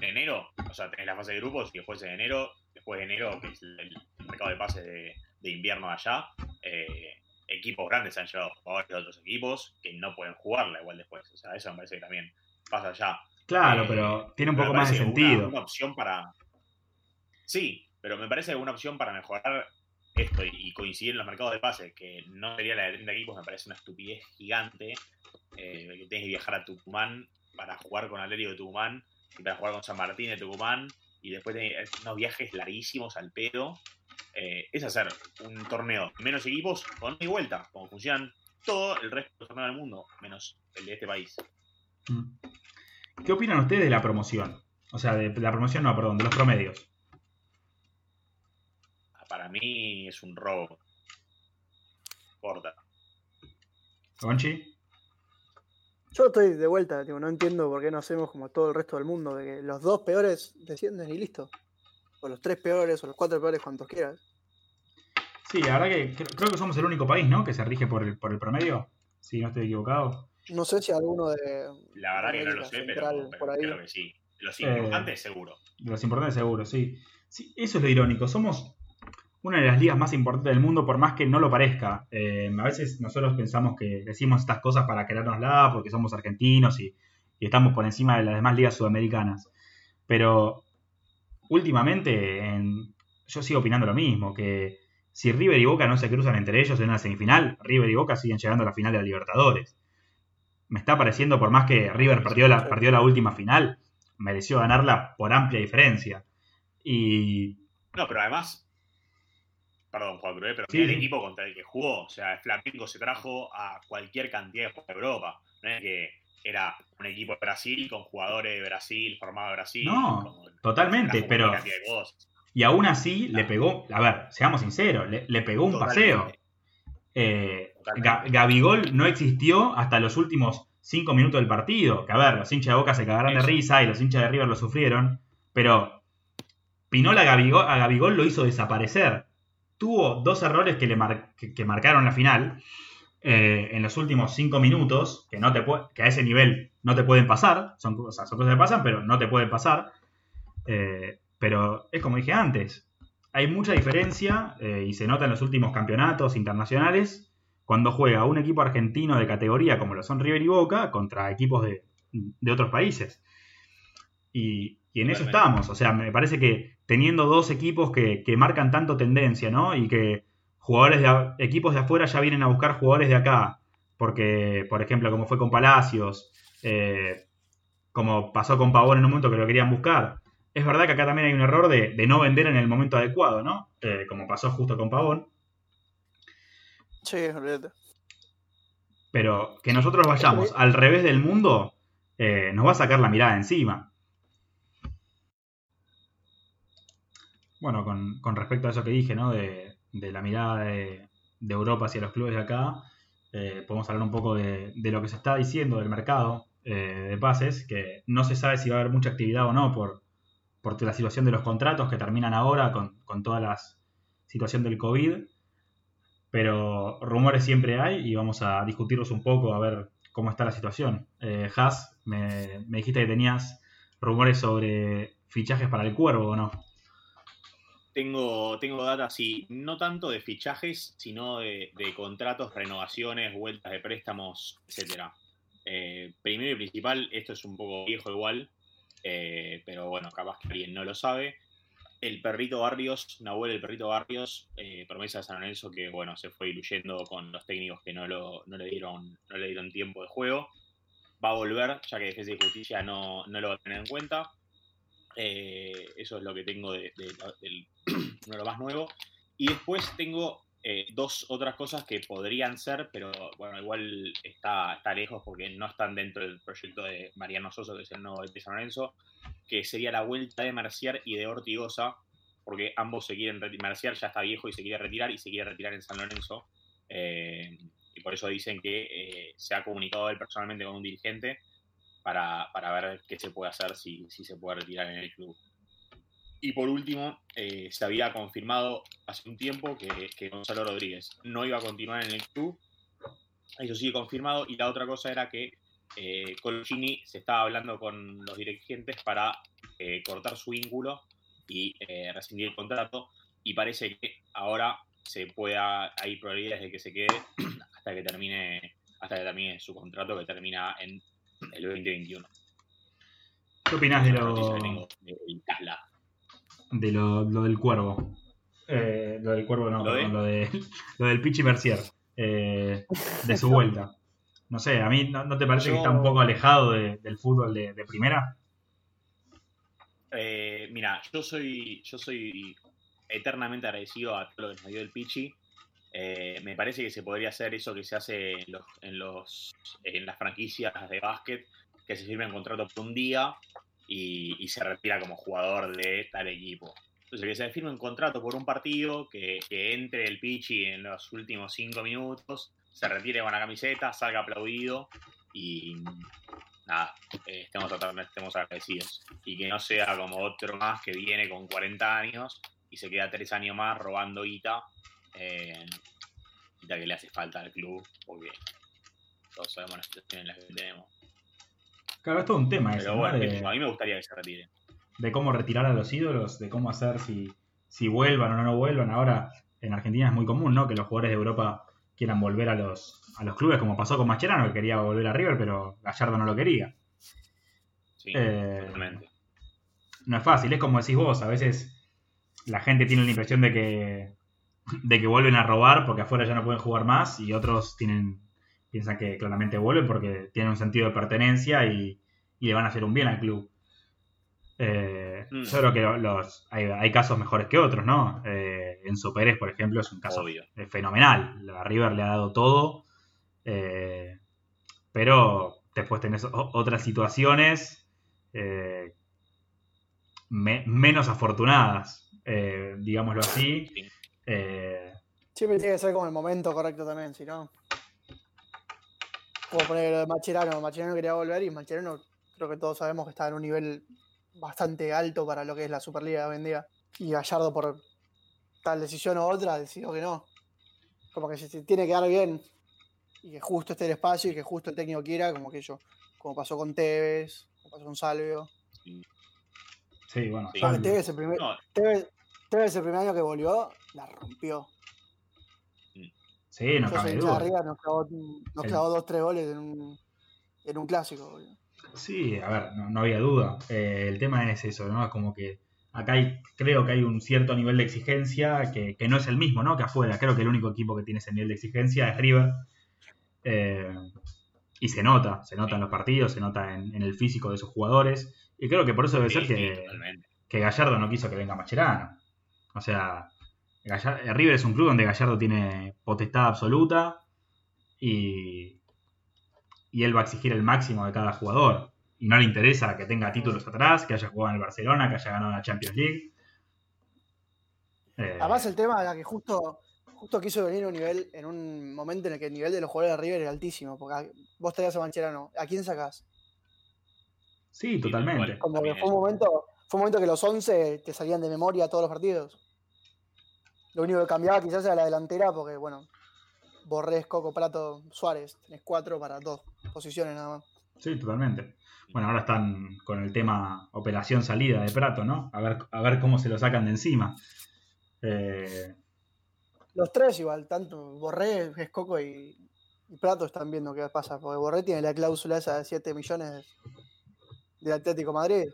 C: en enero, o sea, tenés la fase de grupos y después en enero, después de enero, que es el, mercado de pases de, de invierno allá, eh, equipos grandes se han llevado jugadores de otros equipos que no pueden jugarla igual después, o sea, eso me parece que también pasa allá.
A: Claro,
C: Eh,
A: pero tiene un poco más de
C: parece una-
A: sentido.
C: Una, opción para. Sí, pero me parece una opción para mejorar esto y, coincidir en los mercados de pases, que no sería la de 30 equipos, me parece una estupidez gigante. eh, que tienes que viajar a Tucumán para jugar con Atlético de Tucumán y para jugar con San Martín de Tucumán y después tenés unos viajes larguísimos al pedo. Eh, es hacer un torneo menos equipos con y vuelta, como funcionan todo el resto de los torneos del mundo, menos el de este país.
A: Mm. ¿Qué opinan ustedes de la promoción? O sea, de la promoción, no, perdón, de los promedios.
C: Para mí es un robo. Corta.
A: ¿Conchi?
B: Yo estoy de vuelta, tipo, no entiendo por qué no hacemos como todo el resto del mundo, de que los dos peores descienden y listo. O los tres peores, o los cuatro peores, cuantos quieras.
A: Sí, la verdad que cre- creo que somos el único país, ¿no? Que se rige por el, por el promedio. Si no estoy equivocado.
B: No sé si alguno de.
C: La verdad que no lo sé,
B: Central,
C: pero, pero
B: por ahí.
C: creo que sí. Los
A: Eh,
C: importantes seguro.
A: De los importantes seguro, sí. sí. Eso es lo irónico. Somos una de las ligas más importantes del mundo, por más que no lo parezca. Eh, a veces nosotros pensamos que decimos estas cosas para querérnosla porque somos argentinos y, y estamos por encima de las demás ligas sudamericanas. Pero últimamente en- yo sigo opinando lo mismo, que si River y Boca no se cruzan entre ellos en una semifinal, River y Boca siguen llegando a la final de la Libertadores. Me está pareciendo, por más que River perdió la, perdió la última final, mereció ganarla por amplia diferencia. Y
C: No, pero además. Perdón, Juan Cruz, pero
A: Sí,
C: el equipo contra el que jugó. O sea, Flamengo se trajo a cualquier cantidad de jugadores de Europa. No es que era un equipo de Brasil con jugadores de Brasil, formado de Brasil.
A: No,
C: con-
A: totalmente, pero-. Y aún así le pegó, a ver, seamos sinceros, le, le pegó un paseo. Eh, Gabigol no existió hasta los últimos cinco minutos del partido. Que a ver, los hinchas de Boca se cagaron de risa y los hinchas de River lo sufrieron. Pero Pinola a Gabigol, a Gabigol lo hizo desaparecer. Tuvo dos errores que, le que, marcaron la final eh, en los últimos cinco minutos, que, no te que a ese nivel no te pueden pasar. Son, cosas- son cosas que pasan, pero no te pueden pasar. Eh, pero es como dije antes, hay mucha diferencia eh, y se nota en los últimos campeonatos internacionales cuando juega un equipo argentino de categoría como lo son River y Boca contra equipos de, de otros países. Y, y en eso estamos. O sea, me parece que teniendo dos equipos que, que marcan tanto tendencia, ¿no? Y que jugadores de equipos de afuera ya vienen a buscar jugadores de acá. Porque, por ejemplo, como fue con Palacios, eh, como pasó con Pavón en un momento que lo querían buscar. Es verdad que acá también hay un error de, de no vender en el momento adecuado, ¿no? Eh, como pasó justo con Pavón.
B: Sí, olvídate.
A: Pero que nosotros vayamos al revés del mundo eh, nos va a sacar la mirada encima. Bueno, con, con respecto a eso que dije, ¿no? De, la mirada de, Europa hacia los clubes de acá, eh, podemos hablar un poco de, de lo que se está diciendo del mercado eh, de pases, que no se sabe si va a haber mucha actividad o no por, por la situación de los contratos que terminan ahora con, con toda la situación del COVID. Pero rumores siempre hay y vamos a discutirlos un poco a ver cómo está la situación. Eh, Has, me, me dijiste que tenías rumores sobre fichajes para el cuervo, ¿o no?
C: Tengo, tengo data, sí, no tanto de fichajes, sino de, contratos, renovaciones, vueltas de préstamos, etcétera. Eh, primero y principal, esto es un poco viejo igual, eh, pero bueno, capaz que alguien no lo sabe. El perrito Barrios, Nahuel el perrito Barrios, eh, promesa de San Lorenzo que bueno, se fue diluyendo con los técnicos que no, lo, no, le dieron, no le dieron tiempo de juego. Va a volver, ya que Defensa y Justicia no, no lo va a tener en cuenta. Eh, eso es lo que tengo de, de- uno de lo más nuevo. Y después tengo eh, dos otras cosas que podrían ser, pero bueno, igual está, está lejos porque no están dentro del proyecto de Mariano Soso, que es el nuevo de San Lorenzo, que sería la vuelta de Mercier y de Ortigosa, porque ambos se quieren retirar. Mercier ya está viejo y se quiere retirar y se quiere retirar en San Lorenzo. Eh, y por eso dicen que eh, se ha comunicado él personalmente con un dirigente para, para ver qué se puede hacer si, si se puede retirar en el club. Y por último, eh, se había confirmado hace un tiempo que, que Gonzalo Rodríguez no iba a continuar en el club. Eso sigue confirmado. Y la otra cosa era que eh, Colchini se estaba hablando con los dirigentes para eh, cortar su vínculo y eh, rescindir el contrato. Y parece que ahora se pueda, hay probabilidades de que se quede hasta que termine, hasta que termine su contrato que termina en el 2021.
A: ¿Qué opinás de lo,
C: de
A: lo, lo del cuervo? Eh, lo del cuervo no,
C: ¿Lo de?
A: lo, de, lo del Pichi Mercier. eh, de su vuelta. No sé, a mí no, ¿no te parece que está un poco alejado de- del fútbol de, de primera?
C: Eh, mira, yo soy, yo soy eternamente agradecido a todo lo que nos dio el Pichi. Eh, me parece que se podría hacer eso que se hace en, los, en, los, en las franquicias de básquet, que se firma un contrato por un día y, y se retira como jugador de tal equipo. Entonces, que se firme un contrato por un partido, que, que entre el Pichi en los últimos cinco minutos, se retire con la camiseta, salga aplaudido y nada, eh, estemos, estemos agradecidos. Y que no sea como otro más que viene con 40 años y se queda tres años más robando guita, eh, que le hace falta al club, porque todos sabemos la situación en la que tenemos.
A: Claro, es todo un tema eso,
C: a mí me gustaría que se retire.
A: de cómo retirar a los ídolos, de cómo hacer si, si vuelvan o no vuelvan. Ahora en Argentina es muy común, ¿no? Que los jugadores de Europa quieran volver a los, a los clubes, como pasó con Mascherano, que quería volver a River, pero Gallardo no lo quería.
C: Sí,
A: Eh, no es fácil, es como decís vos, a veces la gente tiene la impresión de que, de que vuelven a robar porque afuera ya no pueden jugar más y otros tienen piensan que claramente vuelven porque tienen un sentido de pertenencia y, y le van a hacer un bien al club. Eh,
C: Mm.
A: Yo creo que lo- los, hay, hay casos mejores que otros, ¿no? Eh, Enzo Pérez, por ejemplo, es un caso
C: Obvio.
A: eh, fenomenal. A River le ha dado todo, eh, pero después tenés otras situaciones eh, me- menos afortunadas, eh, digámoslo así.
C: Sí.
A: Eh,
B: Siempre tiene que ser como el momento correcto también, si no. Como poner lo de Macherano. Macherano quería volver y Macherano creo que todos sabemos que está en un nivel bastante alto para lo que es la Superliga de hoy en día. Y Gallardo por tal decisión u otra decidió que no. Como que si se tiene que dar bien y que justo esté el espacio y que justo el técnico quiera, como que yo, como pasó con Tevez, como pasó con Salvio.
A: sí, bueno,
C: Sí.
B: Tevez el primer,
C: No,
B: Tevez, Tevez el primer año que volvió, la rompió.
A: sí, no cabe duda.
B: arriba, nos clavó, nos
A: El-
B: clavó dos, tres goles en un, en un clásico. boludo.
A: Sí, a ver, no, no había duda. Eh, el tema es eso, ¿no? Es como que acá hay, creo que hay un cierto nivel de exigencia que, que no es el mismo, ¿no? Que afuera. Creo que el único equipo que tiene ese nivel de exigencia es River. Eh, y se nota, se nota en los partidos, se nota en, en el físico de sus jugadores. Y creo que por eso debe
C: sí,
A: ser
C: sí,
A: que, que Gallardo no quiso que venga Macherano. O sea, Gallar- eh, River es un club donde Gallardo tiene potestad absoluta y, y él va a exigir el máximo de cada jugador. Y no le interesa que tenga títulos atrás, que haya jugado en el Barcelona, que haya ganado la Champions League. Eh,
B: Además, el tema era que justo, justo quiso venir a un nivel, en un momento en el que el nivel de los jugadores de River era altísimo. Porque vos traías a Mancherano, ¿a quién sacás?
A: sí, totalmente.
B: Como que fue un momento, fue un momento que los 11 te salían de memoria todos los partidos. Lo único que cambiaba quizás era la delantera, porque bueno, Borrés, Coco, Prato, Suárez, tenés cuatro para dos posiciones nada más.
A: Sí, totalmente. Bueno, ahora están con el tema operación salida de Prato, ¿no? A ver, a ver cómo se lo sacan de encima. Eh,
B: Los tres igual, tanto Borré, Escoco y, y Prato están viendo qué pasa, porque Borré tiene la cláusula esa de 7 millones del Atlético Madrid,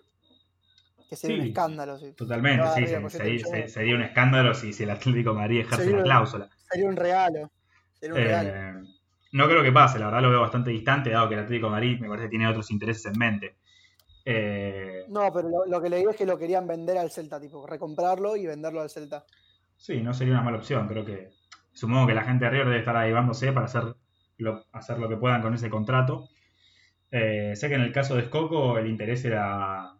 B: que sería un escándalo.
A: Totalmente,
B: Ah,
A: sí,
B: arriba,
A: se- se- sería un escándalo si, si el Atlético de Madrid ejerce
B: Sería
A: la cláusula.
B: Sería un regalo. Sería un regalo.
A: Eh, no creo que pase, la verdad lo veo bastante distante, dado que el Atlético de Madrid me parece que tiene otros intereses en mente. Eh,
B: No, pero lo, lo que leí es que lo querían vender al Celta, tipo, recomprarlo y venderlo al Celta.
A: sí, no sería una mala opción, creo que supongo que la gente de River debe estar avivándose para hacer lo, hacer lo que puedan con ese contrato. Eh, sé que en el caso de Escoco el interés era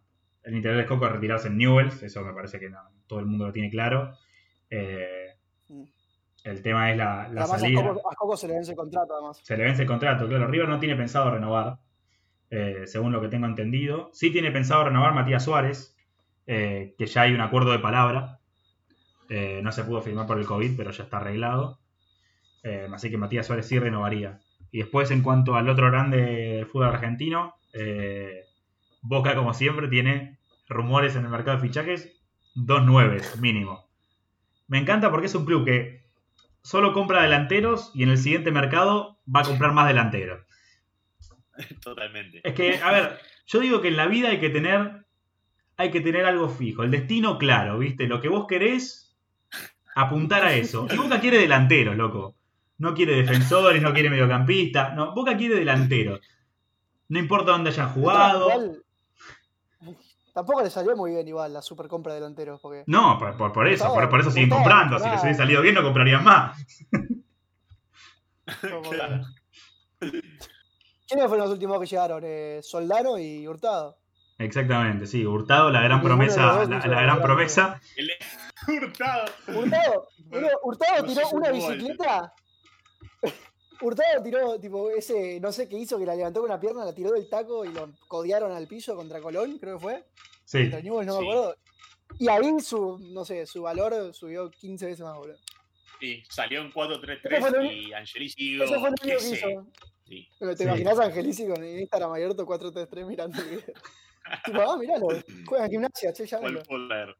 A: el interés de Escoco es retirarse en Newells, eso me parece que no- todo el mundo lo tiene claro. Eh, el tema es la, la
B: además, a
A: salida.
B: Coco, a Coco se le vence el contrato, además.
A: se le vence el contrato. Claro, River no tiene pensado renovar, eh, según lo que tengo entendido. Sí tiene pensado renovar Matías Suárez, eh, que ya hay un acuerdo de palabra. No se pudo firmar por el COVID, pero ya está arreglado. Así que Matías Suárez sí renovaría. Y después, en cuanto al otro grande del fútbol argentino, Boca, como siempre, tiene rumores en el mercado de fichajes, dos nueves mínimo. Me encanta porque es un club que solo compra delanteros y en el siguiente mercado va a comprar más delanteros.
C: Totalmente.
A: Es que, a ver, yo digo que en la vida hay que tener hay que tener algo fijo, el destino claro, ¿viste? Lo que vos querés, apuntar a eso. Y Boca quiere delanteros, loco. No quiere defensores, no quiere mediocampistas. No, Boca quiere delanteros. No importa dónde hayan jugado.
B: Tampoco le salió muy bien igual la super compra de delanteros, porque
A: No, por, por- por eso, por, por eso siguen comprando. Si les hubiese salido bien, no comprarían más.
C: Claro.
B: ¿quiénes fueron los últimos que llegaron? Eh, Soldano y Hurtado.
A: Exactamente, sí. Hurtado, la gran promesa.
B: dos
A: La,
B: hizo
A: la
B: la
A: gran promesa.
C: El Hurtado.
B: Hurtado, Hurtado
C: No
B: tiró una bicicleta. Hurtado tiró, tipo, ese, no sé qué hizo, que la levantó con una pierna, la tiró del taco y lo codearon al piso contra Colón, creo que fue.
A: Sí.
B: Contra Newell's, no
C: Sí.
B: me acuerdo. Y ahí su, no sé, su valor subió 15 veces más, boludo.
C: Sí, salió en
B: Ese fue
C: 4-3-3
B: lo
C: y Angelici
B: Eso fue lo que hizo.
C: Sí.
B: Pero ¿Te
A: Sí.
B: imaginas a Angelici con Instagram abierto 433 mirando el video? tipo, ah, miralo, juega en gimnasia, che,
C: Fue
B: llámalo.
C: el poder.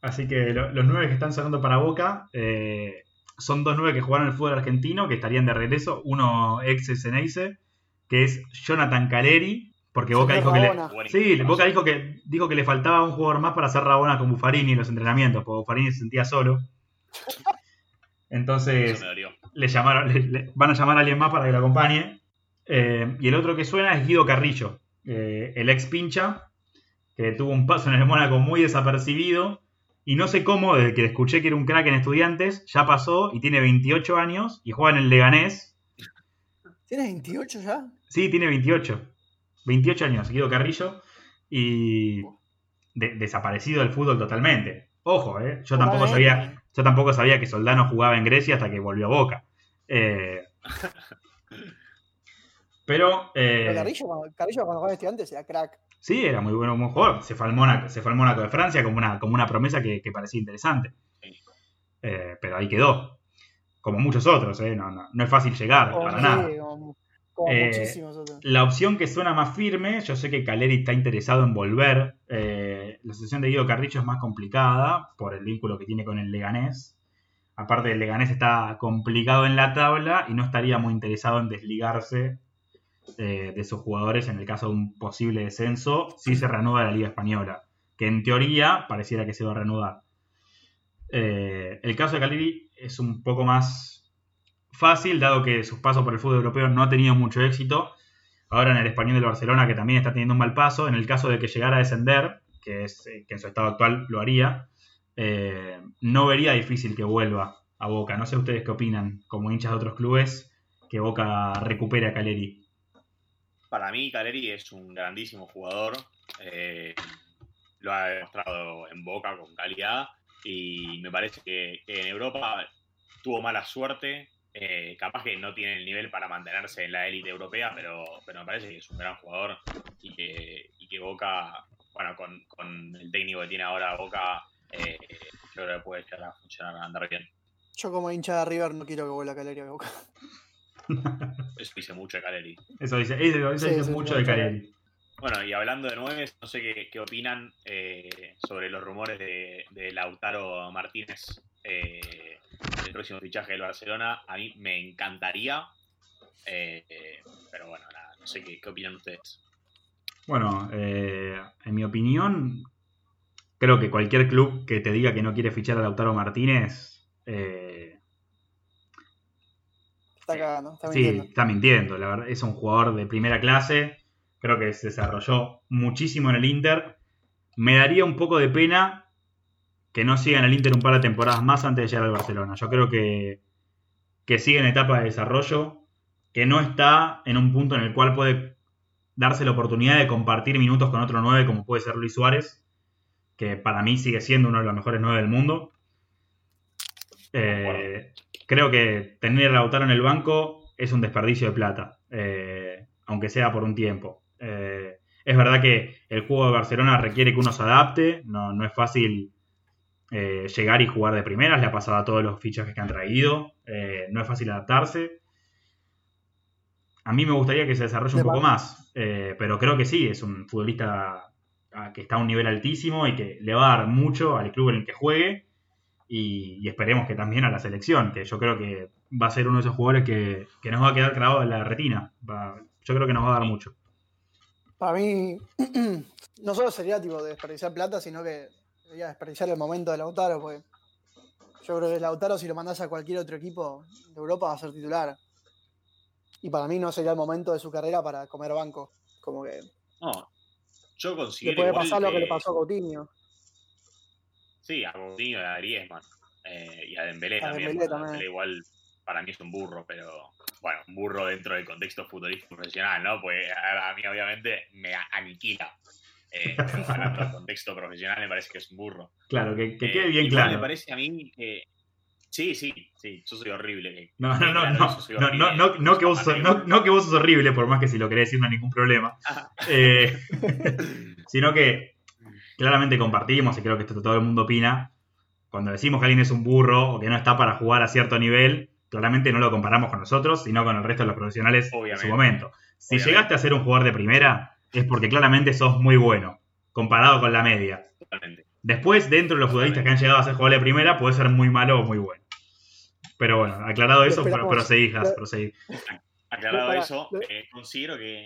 A: Así que lo- los nueve que están sonando para Boca eh, son dos nueve que jugaron el fútbol argentino, que estarían de regreso. Uno ex Ceneice, que es Jonathan Caleri, porque Boca dijo que le,
B: Rabona.
C: Buenísimo.
A: Sí, Boca dijo que, dijo que le faltaba un jugador más para hacer Rabona con Buffarini en los entrenamientos, porque Buffarini se sentía solo. Entonces le llamaron, le- le- van a llamar a alguien más para que lo acompañe. Eh, y el otro que suena es Guido Carrillo, eh, el ex pincha, que tuvo un paso en el Mónaco muy desapercibido. Y no sé cómo, desde que escuché que era un crack en estudiantes, ya pasó y tiene 28 años y juega en el Leganés.
B: ¿Tienes 28 ya?
A: Sí, tiene 28. 28 años, Guido Carrillo. Y de- desaparecido del fútbol totalmente. Ojo, ¿eh? Yo tampoco sabía, yo tampoco sabía que Soldano jugaba en Grecia hasta que volvió a Boca. Eh, pero, eh,
B: Pero Carrillo, cuando- Carrillo cuando jugaba en estudiantes era crack.
A: Sí, era muy bueno como jugador. Se fue al Mónaco, se fue al Mónaco de Francia como una, como una promesa que, que parecía interesante. Eh, pero ahí quedó. Como muchos otros, ¿eh? No, no, no es fácil llegar,
B: Como,
A: para
B: sí,
A: nada.
B: como- como
A: Eh,
B: muchísimos otros.
A: La opción que suena más firme, yo sé que Caleri está interesado en volver. eh, la situación de Guido Carrillo es más complicada por el vínculo que tiene con el Leganés. Aparte, el Leganés está complicado en la tabla y no estaría muy interesado en desligarse eh, de sus jugadores en el caso de un posible descenso si se reanuda la Liga Española, que en teoría pareciera que se va a reanudar. Eh, el caso de Caleri es un poco más fácil, dado que sus pasos por el fútbol europeo no ha tenido mucho éxito. Ahora en el español del Barcelona, que también está teniendo un mal paso, en el caso de que llegara a descender, que, es, eh, que en su estado actual lo haría, no vería difícil que vuelva a Boca. No sé ustedes qué opinan, como hinchas de otros clubes, que Boca recupere a Caleri.
C: Para mí, Caleri es un grandísimo jugador. eh, lo ha demostrado en Boca con calidad. Y me parece que, en Europa tuvo mala suerte. eh, capaz que no tiene el nivel para mantenerse en la élite europea, pero, pero me parece que es un gran jugador. Y que, y que Boca, bueno, con, con el técnico que tiene ahora Boca, eh, yo creo que puede llegar a funcionar, a andar bien.
B: Yo como hincha de River no quiero que vuelva Caleri a Boca.
C: Eso dice mucho de Caleri.
A: Eso dice, eso, eso
B: Sí,
A: dice mucho de. Caleri.
C: Bueno, y hablando de nueve, no sé qué, qué opinan eh, sobre los rumores de, de Lautaro Martínez, eh, el próximo fichaje del Barcelona. A mí me encantaría, eh, eh, pero bueno, nada, no sé qué, qué opinan ustedes.
A: Bueno, eh, en mi opinión, creo que cualquier club que te diga que no quiere fichar a Lautaro Martínez, eh,
B: Está cagando, está
A: sí, está mintiendo. La verdad, es un jugador de primera clase. Creo que se desarrolló muchísimo en el Inter. Me daría un poco de pena que no siga en el Inter un par de temporadas más antes de llegar al Barcelona. Yo creo que, que sigue en etapa de desarrollo, que no está en un punto en el cual puede darse la oportunidad de compartir minutos con otro 9 como puede ser Luis Suárez, que para mí sigue siendo uno de los mejores 9 del mundo. Eh, creo que tener a Lautaro en el banco es un desperdicio de plata, eh, aunque sea por un tiempo. Eh, es verdad que el juego de Barcelona requiere que uno se adapte, no, no es fácil eh, llegar y jugar de primeras, le ha pasado a todos los fichajes que han traído, no es fácil adaptarse. A mí me gustaría que se desarrolle un poco
B: más.
A: pero creo que sí, es un futbolista ah, que está a un nivel altísimo y que le va a dar mucho al club en el que juegue y, y esperemos que también a la selección, que yo creo que va a ser uno de esos jugadores que, que nos va a quedar clavado en la retina. Va- yo creo que nos va a dar mucho.
B: Para mí, no solo sería tipo de desperdiciar plata, sino que sería desperdiciar el momento de Lautaro, porque yo creo que Lautaro, si lo mandás a cualquier otro equipo de Europa, va a ser titular. Y para mí no sería el momento de su carrera para comer banco. Como que
C: No, yo considero
B: puede
C: igual
B: pasar lo que
C: que-
B: le pasó a Coutinho.
C: Sí, a Coutinho y a Griezmann. eh, y a Dembélé
B: A
C: también.
B: Dembélé
C: bueno,
B: también.
C: Dembélé igual para mí es un burro, pero bueno, un burro dentro del contexto futbolístico profesional, ¿no? Pues a, mí obviamente me aniquila. Eh, hablando del contexto profesional me parece que es un burro.
A: Claro, que, que
C: Eh,
A: quede bien claro.
C: Me parece a mí que... Sí, sí, sí, yo soy horrible.
A: No, no,
C: que
A: no, no, no, no, no, no que vos sos, no, no que vos sos horrible, por más que si lo querés decir no hay ningún problema.
C: Ah,
A: Eh, sino que claramente compartimos, y creo que esto todo el mundo opina, cuando decimos que alguien es un burro o que no está para jugar a cierto nivel, claramente no lo comparamos con nosotros, sino con el resto de los profesionales en su momento. Si
C: Obviamente.
A: llegaste a ser un jugador de primera, es porque claramente sos muy bueno, comparado con la media.
C: totalmente.
A: Después, dentro de los futbolistas que han llegado a ser jugadores de primera, puede ser muy malo o muy bueno. Pero bueno, aclarado eso, proseguí, Has, proseguí.
C: Aclarado eso, eh, considero que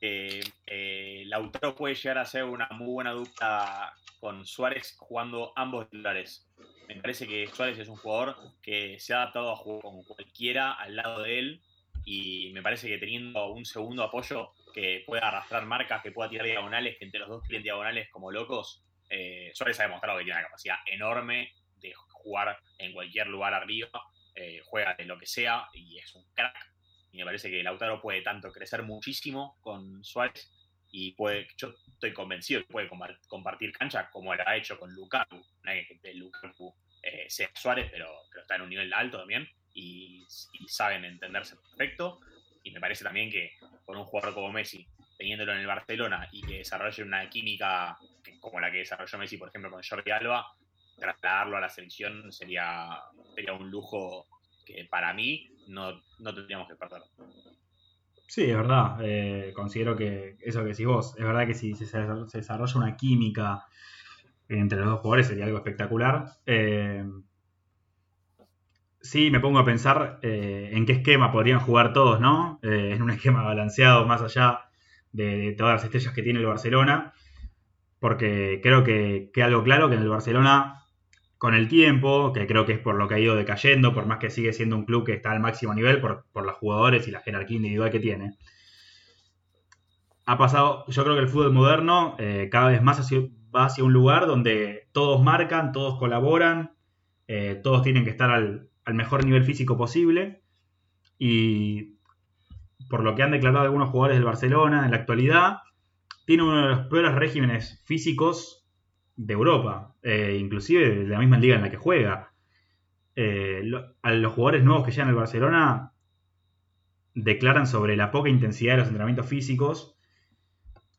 C: eh, eh, Lautaro puede llegar a ser una muy buena dupla con Suárez jugando ambos titulares. Me parece que Suárez es un jugador que se ha adaptado a jugar con cualquiera al lado de él y me parece que teniendo un segundo apoyo que pueda arrastrar marcas, que pueda tirar diagonales, que entre los dos tiren diagonales como locos, eh, Suárez ha demostrado que tiene una capacidad enorme de jugar en cualquier lugar arriba, eh, juega de lo que sea y es un crack me parece que Lautaro puede tanto crecer muchísimo con Suárez y puede, yo estoy convencido que puede compa- compartir cancha como lo ha hecho con Lukaku. No es que Lukaku eh, sea Suárez, pero, pero está en un nivel alto también y, saben entenderse perfecto. Y me parece también que con un jugador como Messi, teniéndolo en el Barcelona y que desarrolle una química como la que desarrolló Messi, por ejemplo, con Jordi Alba, trasladarlo a la selección sería, sería un lujo que para mí no, no tendríamos que perder.
A: Sí, es verdad. eh, considero que eso que decís vos, es verdad que si se, desarrolla una química entre los dos jugadores sería algo espectacular. Eh, sí, me pongo a pensar eh, en qué esquema podrían jugar todos, ¿no? En un esquema balanceado más allá de, de todas las estrellas que tiene el Barcelona. Porque creo que queda algo claro que en el Barcelona, con el tiempo, que creo que es por lo que ha ido decayendo, por más que sigue siendo un club que está al máximo nivel, por, por los jugadores y la jerarquía individual que tiene, ha pasado, yo creo que el fútbol moderno eh, cada vez más va hacia un lugar donde todos marcan, todos colaboran, eh, todos tienen que estar al, al mejor nivel físico posible. Y por lo que han declarado algunos jugadores del Barcelona en la actualidad, tiene uno de los peores regímenes físicos de Europa, eh, inclusive de la misma liga en la que juega. Eh, lo- a los jugadores nuevos que llegan al Barcelona declaran sobre la poca intensidad de los entrenamientos físicos.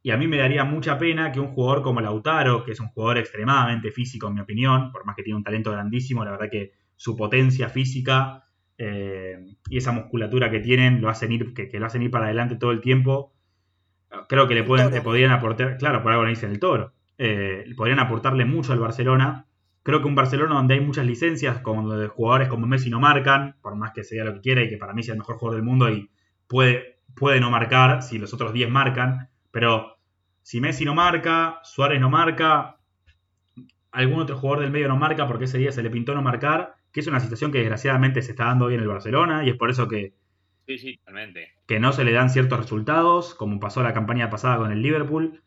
A: Y a mí me daría mucha pena que un jugador como Lautaro, que es un jugador extremadamente físico en mi opinión, por más que tiene un talento grandísimo, la verdad que su potencia física eh, y esa musculatura que tienen lo hacen ir, que, que lo hacen ir para adelante todo el tiempo. Creo que le, pueden, le podrían aportar, claro, por algo le dicen el toro, eh, podrían aportarle mucho al Barcelona. Creo que un Barcelona donde hay muchas licencias, como donde jugadores como Messi no marcan, por más que sea lo que quiera y que para mí sea el mejor jugador del mundo y puede, puede no marcar si los otros 10 marcan, pero si Messi no marca, Suárez no marca, algún otro jugador del medio no marca porque ese día se le pintó no marcar, que es una situación que desgraciadamente se está dando hoy en el Barcelona y es por eso que,
C: Sí, sí, totalmente.
A: que no se le dan ciertos resultados, como pasó la campaña pasada con el Liverpool.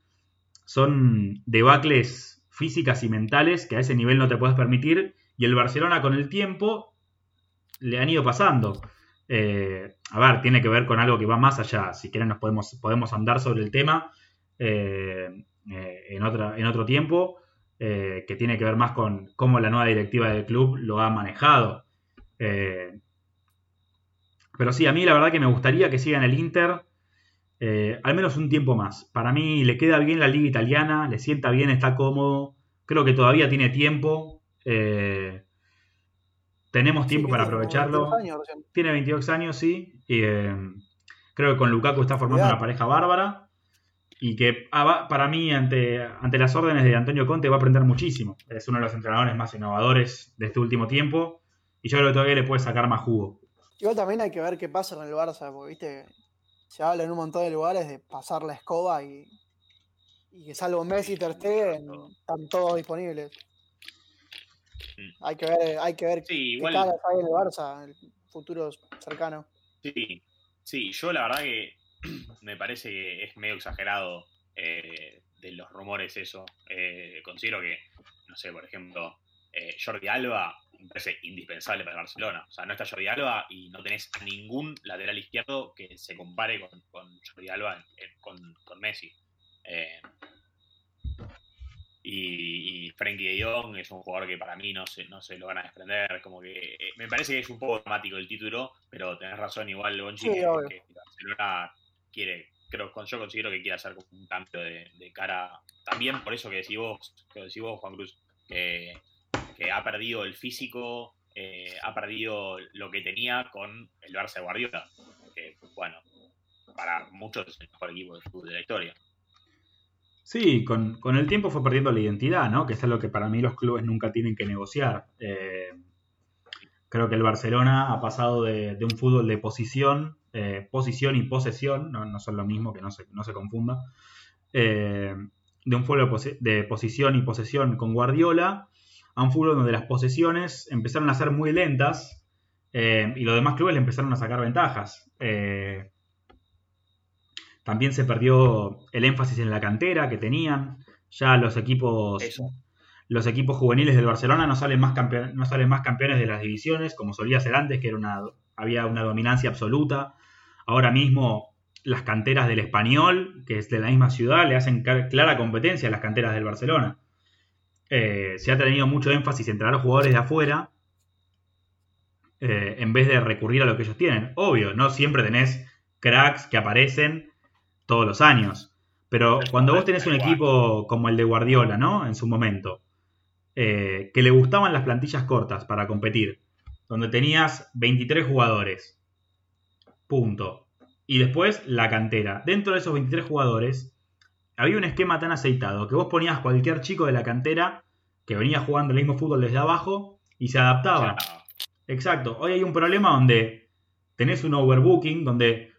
A: Son debacles físicas y mentales que a ese nivel no te puedes permitir y el Barcelona con el tiempo le han ido pasando. Eh, a ver, tiene que ver con algo que va más allá. Si quieren nos podemos, podemos andar sobre el tema eh, eh, en, otra, en otro tiempo, que tiene que ver más con cómo la nueva directiva del club lo ha manejado. Pero sí, a mí la verdad que me gustaría que siga en el Inter eh, al menos un tiempo más. Para mí le queda bien la liga italiana, le sienta bien, está cómodo. Creo que todavía tiene tiempo. eh, tenemos tiempo
B: Sí,
A: para
B: tiene
A: aprovecharlo.
B: 22 años recién.
A: Tiene 22 años, sí. y, eh, creo que con Lukaku está formando
B: Cuidado.
A: una pareja bárbara. Y que ah, va- para mí, ante, ante las órdenes de Antonio Conte, va a aprender muchísimo. Es uno de los entrenadores más innovadores de este último tiempo. Y yo creo que todavía le puede sacar más jugo.
B: Igual también hay que ver qué pasa con el Barça, porque viste, se habla en un montón de lugares de pasar la escoba y, y que salvo Messi y Ter Stegen están todos disponibles.
C: Mm.
B: Hay que ver, hay que ver
C: Sí,
B: qué
C: igual.
B: caras hay en el Barça en el futuro cercano.
C: Sí, sí, yo la verdad que me parece que es medio exagerado eh, de los rumores eso. Eh, considero que, no sé, por ejemplo, eh, Jordi Alba me parece indispensable para el Barcelona. O sea, no está Jordi Alba y no tenés a ningún lateral izquierdo que se compare con, con Jordi Alba con, con Messi. Eh, y, y Frenkie de Jong es un jugador que para mí no se, no se lo van a desprender. Como que eh, me parece que es un poco dramático el título, pero tenés razón, igual Gonchi,
B: Sí,
C: Barcelona quiere, creo, yo considero que quiere hacer un cambio de, de cara. También por eso que decís vos, que decís vos, Juan Cruz, que, que ha perdido el físico, eh, ha perdido lo que tenía con el Barça de Guardiola. Que, bueno, para muchos es el mejor equipo de fútbol de la historia.
A: Sí, con, con el tiempo fue perdiendo la identidad, ¿no? Que es algo que para mí los clubes nunca tienen que negociar. Eh, creo que el Barcelona ha pasado de, de un fútbol de posición, eh, posición y posesión, no, no son lo mismo, que no se, no se confunda, de un fútbol de posición y posesión con Guardiola a un fútbol donde las posesiones empezaron a ser muy lentas eh, y los demás clubes le empezaron a sacar ventajas. Eh, también se perdió el énfasis en la cantera que tenían. Ya los equipos,
C: Eso.
A: los equipos juveniles del Barcelona no salen, más no salen más campeones de las divisiones, como solía ser antes, que era una, había una dominancia absoluta. Ahora mismo las canteras del español, que es de la misma ciudad, le hacen clara competencia a las canteras del Barcelona. Eh, se ha tenido mucho énfasis en traer jugadores de afuera eh, en vez de recurrir a lo que ellos tienen. Obvio, no siempre tenés cracks que aparecen todos los años. Pero cuando vos tenés un equipo como el de Guardiola, ¿no? En su momento, eh, que le gustaban las plantillas cortas para competir, donde tenías 23 jugadores, punto. Y después la cantera. Dentro de esos 23 jugadores, había un esquema tan aceitado que vos ponías cualquier chico de la cantera que venía jugando el mismo fútbol desde abajo y se adaptaba. Exacto. Hoy hay un problema donde tenés un overbooking, donde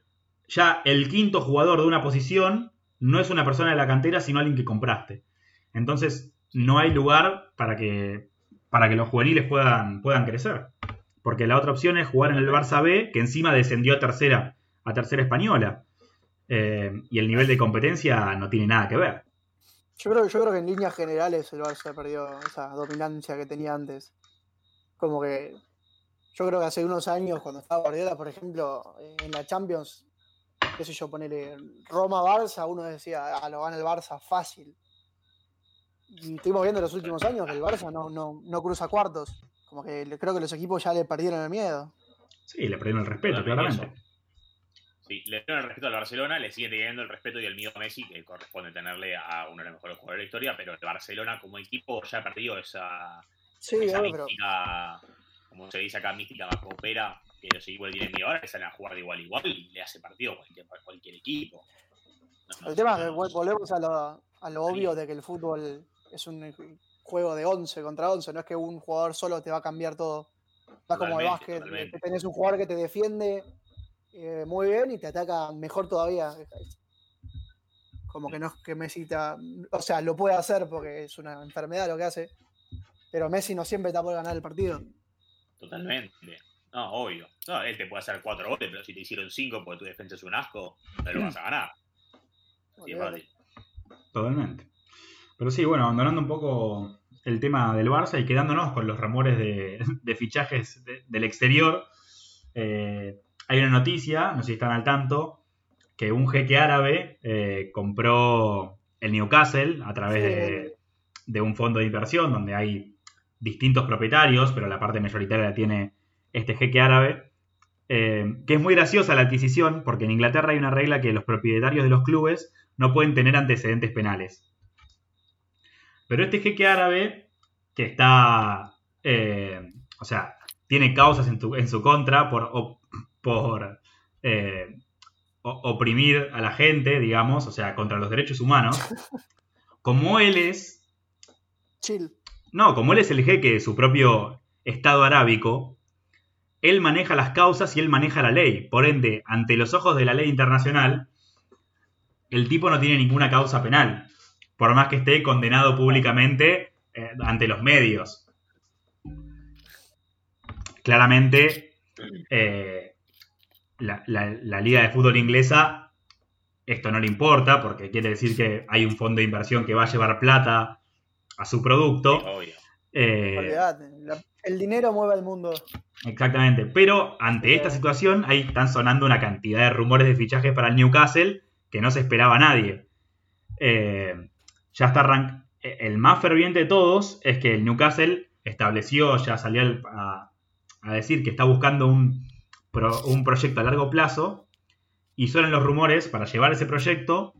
A: ya el quinto jugador de una posición no es una persona de la cantera, sino alguien que compraste. Entonces, no hay lugar para que, para que los juveniles puedan, puedan crecer. Porque la otra opción es jugar en el Barça B, que encima descendió a tercera, a tercera española. Eh, y el nivel de competencia no tiene nada que ver.
B: Yo creo, yo creo que en líneas generales el Barça perdió esa dominancia que tenía antes. Como que yo creo que hace unos años, cuando estaba Guardiola, por ejemplo, en la Champions, qué sé yo, ponerle Roma-Barça, uno decía, ah, lo gana el Barça fácil. Y estuvimos viendo en los últimos años que el Barça no, no, no cruza cuartos. Como que creo que los equipos ya le perdieron el miedo.
A: Sí, le perdieron el respeto, claramente.
C: Sí, le dieron el respeto al Barcelona, le sigue teniendo el respeto y el mío a Messi, que corresponde tenerle a uno de los mejores jugadores de la historia, pero el Barcelona como equipo ya ha perdido esa,
B: Sí,
C: esa
B: obvio, pero
C: mística, como se dice acá, mística más copera, que los equipos tienen miedo ahora, que salen a jugar de igual a igual y le hace partido a cualquier, equipo. No, no,
B: el tema es que
C: no,
B: vol- volvemos a lo, a lo obvio de que el fútbol es un juego de 11 contra 11, no es que un jugador solo te va a cambiar todo. No es como el básquet, que tenés un jugador que te defiende eh, muy bien y te ataca mejor todavía. Como que no es que Messi te, o sea, lo puede hacer porque es una enfermedad lo que hace, pero Messi no siempre a poder ganar el partido.
C: Totalmente. No, obvio. No, él te puede hacer cuatro goles, pero si te hicieron cinco porque tu defensa es un asco, no lo vas a ganar. Fácil.
A: Totalmente. Pero sí, bueno, abandonando un poco el tema del Barça y quedándonos con los rumores de, de fichajes de- del exterior, eh, hay una noticia, no sé si están al tanto, que un jeque árabe eh, compró el Newcastle a través de, de un fondo de inversión donde hay distintos propietarios, pero la parte mayoritaria la tiene este jeque árabe. eh, que es muy graciosa la adquisición, porque en Inglaterra hay una regla que los propietarios de los clubes no pueden tener antecedentes penales. Pero este jeque árabe, que está, eh, o sea, tiene causas en, tu- en su contra por, por eh, oprimir a la gente, digamos, o sea, contra los derechos humanos. Como él es,
B: Chill.
A: no, como él es el jeque de su propio Estado arábico, él maneja las causas y él maneja la ley. Por ende, ante los ojos de la ley internacional, el tipo no tiene ninguna causa penal, por más que esté condenado públicamente eh, ante los medios. Claramente, eh, la, la- la Liga de Fútbol inglesa esto no le importa, porque quiere decir que hay un fondo de inversión que va a llevar plata a su producto.
C: Sí, obvio.
A: Eh.
B: La- el dinero mueve al mundo.
A: Exactamente, pero ante esta situación ahí están sonando una cantidad de rumores de fichajes para el Newcastle que no se esperaba a nadie. Eh, ya está arran- El más ferviente de todos es que el Newcastle estableció, ya salió al- a, a decir que está buscando un, un proyecto a largo plazo y suenan los rumores para llevar ese proyecto.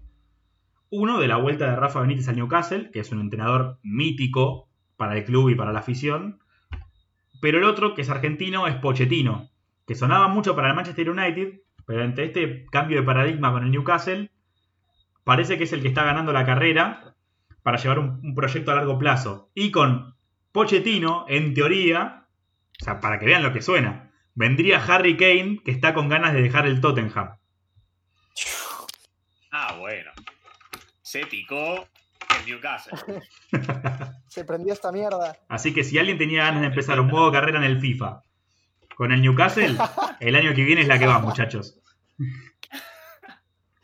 A: Uno de la vuelta de Rafa Benítez al Newcastle, que es un entrenador mítico para el club y para la afición. Pero el otro, que es argentino, es Pochettino, que sonaba mucho para el Manchester United, pero ante este cambio de paradigma con el Newcastle, parece que es el que está ganando la carrera para llevar un, un proyecto a largo plazo. Y con Pochettino, en teoría, o sea, para que vean lo que suena, vendría Harry Kane, que está con ganas de dejar el Tottenham.
C: Ah, bueno. Se picó el Newcastle.
B: Se prendió esta mierda.
A: Así que si alguien tenía ganas de empezar un modo carrera en el FIFA con el Newcastle, el año que viene es la que va, muchachos.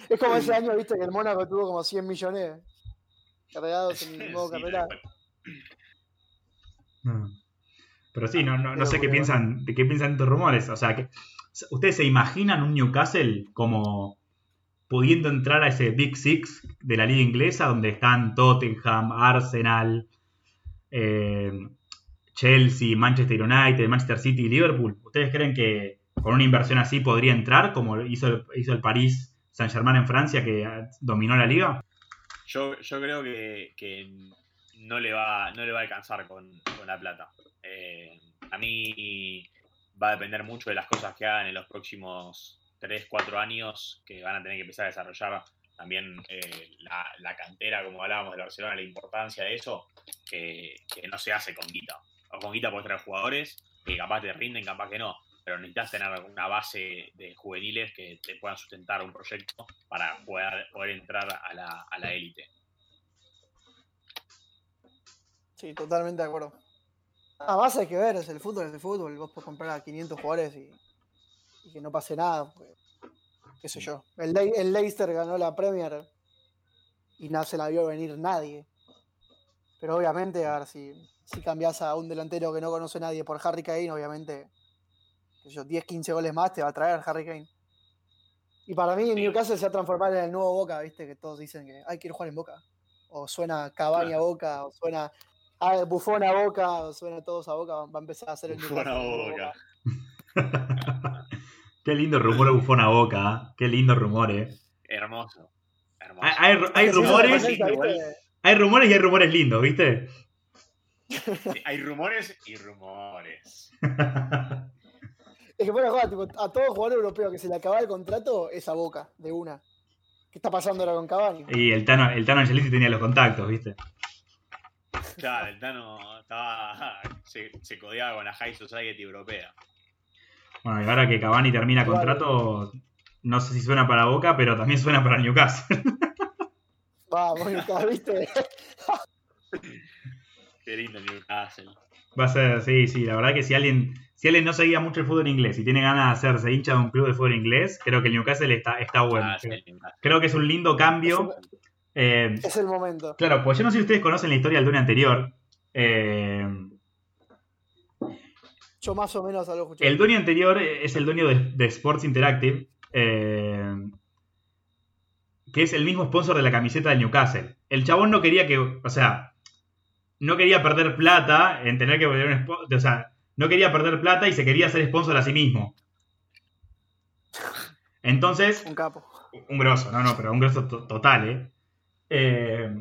B: Es como ese año, viste, que el Mónaco tuvo como 100 millones cargados en el modo
C: Sí,
B: carrera.
A: Pero sí, no, no, no sé qué piensan, de qué piensan estos rumores. O sea, que, ¿ustedes se imaginan un Newcastle como pudiendo entrar a ese Big Six de la liga inglesa donde están Tottenham, Arsenal, eh, Chelsea, Manchester United, Manchester City y Liverpool? ¿Ustedes creen que con una inversión así podría entrar como hizo el, hizo el París Saint-Germain en Francia que ah, dominó la liga?
C: Yo, yo creo que, que no, le va, no le va a alcanzar con, con la plata. Eh, a mí va a depender mucho de las cosas que hagan en los próximos 3, 4 años, que van a tener que empezar a desarrollar también eh, la, cantera, como hablábamos de Barcelona, la importancia de eso, que, no se hace con guita. O con guita puedes traer jugadores que capaz te rinden, capaz que no, pero necesitas tener una base de juveniles que te puedan sustentar un proyecto para poder, entrar a la élite.
B: Sí, totalmente de acuerdo. Además hay que ver, es el fútbol, es el fútbol. Vos podés comprar a 500 jugadores y, y que no pase nada. porque, qué sé yo. El, Le- el Leicester ganó la Premier y no se la vio venir nadie. Pero obviamente, a ver, si, si cambias a un delantero que no conoce nadie por Harry Kane, obviamente, qué sé yo, 10, 15 goles más te va a traer Harry Kane. Y para mí
C: Sí.
B: Newcastle se va a transformar en el nuevo Boca, ¿viste? Que todos dicen que hay quiero jugar en Boca. O suena Cavani a Boca, o suena ah, Buffon a Boca, suena todos a Boca, va a empezar a hacer el
C: Buffon a Boca.
A: Qué lindo rumor bufón a boca, ¿ah? qué lindo rumor, eh.
C: Hermoso. Hermoso.
A: Hay, hay- hay rumores, hay rumores y hay rumores lindos, ¿viste?
C: Sí, Hay rumores y rumores.
B: Es que joda, tipo, a todo jugador europeo que se le acaba el contrato es a Boca, de una. ¿Qué está pasando ahora con Cavani?
A: Y el Tano, el Tano Angelotti tenía los contactos, ¿viste?
C: Claro, el Tano estaba, se, se codeaba con la High Society europea.
A: Bueno, y ahora que Cavani termina contrato, no sé si suena para Boca, pero también suena para Newcastle.
B: Vamos, Newcastle, ¿viste?
C: Qué lindo Newcastle.
A: Va a ser, sí, sí, la verdad que si alguien, si alguien no seguía mucho el fútbol inglés y tiene ganas de hacerse hincha de un club de fútbol inglés, creo que el Newcastle está, está bueno.
C: Ah, sí.
A: Creo que es un lindo cambio. Eh,
B: Es el momento.
A: Claro, pues yo no sé si ustedes conocen la historia del dueño anterior. Eh,
B: Yo más o menos algo escuché.
A: el dueño anterior es el dueño de, de Sports Interactive, eh, que es el mismo sponsor de la camiseta del Newcastle. El chabón no quería que, o sea, no quería perder plata en tener que volver un spo- o sea, no quería perder plata y se quería hacer sponsor a sí mismo. Entonces,
B: Un capo.
A: un grosso, no, no, pero un grosso to- total, ¿eh? Eh,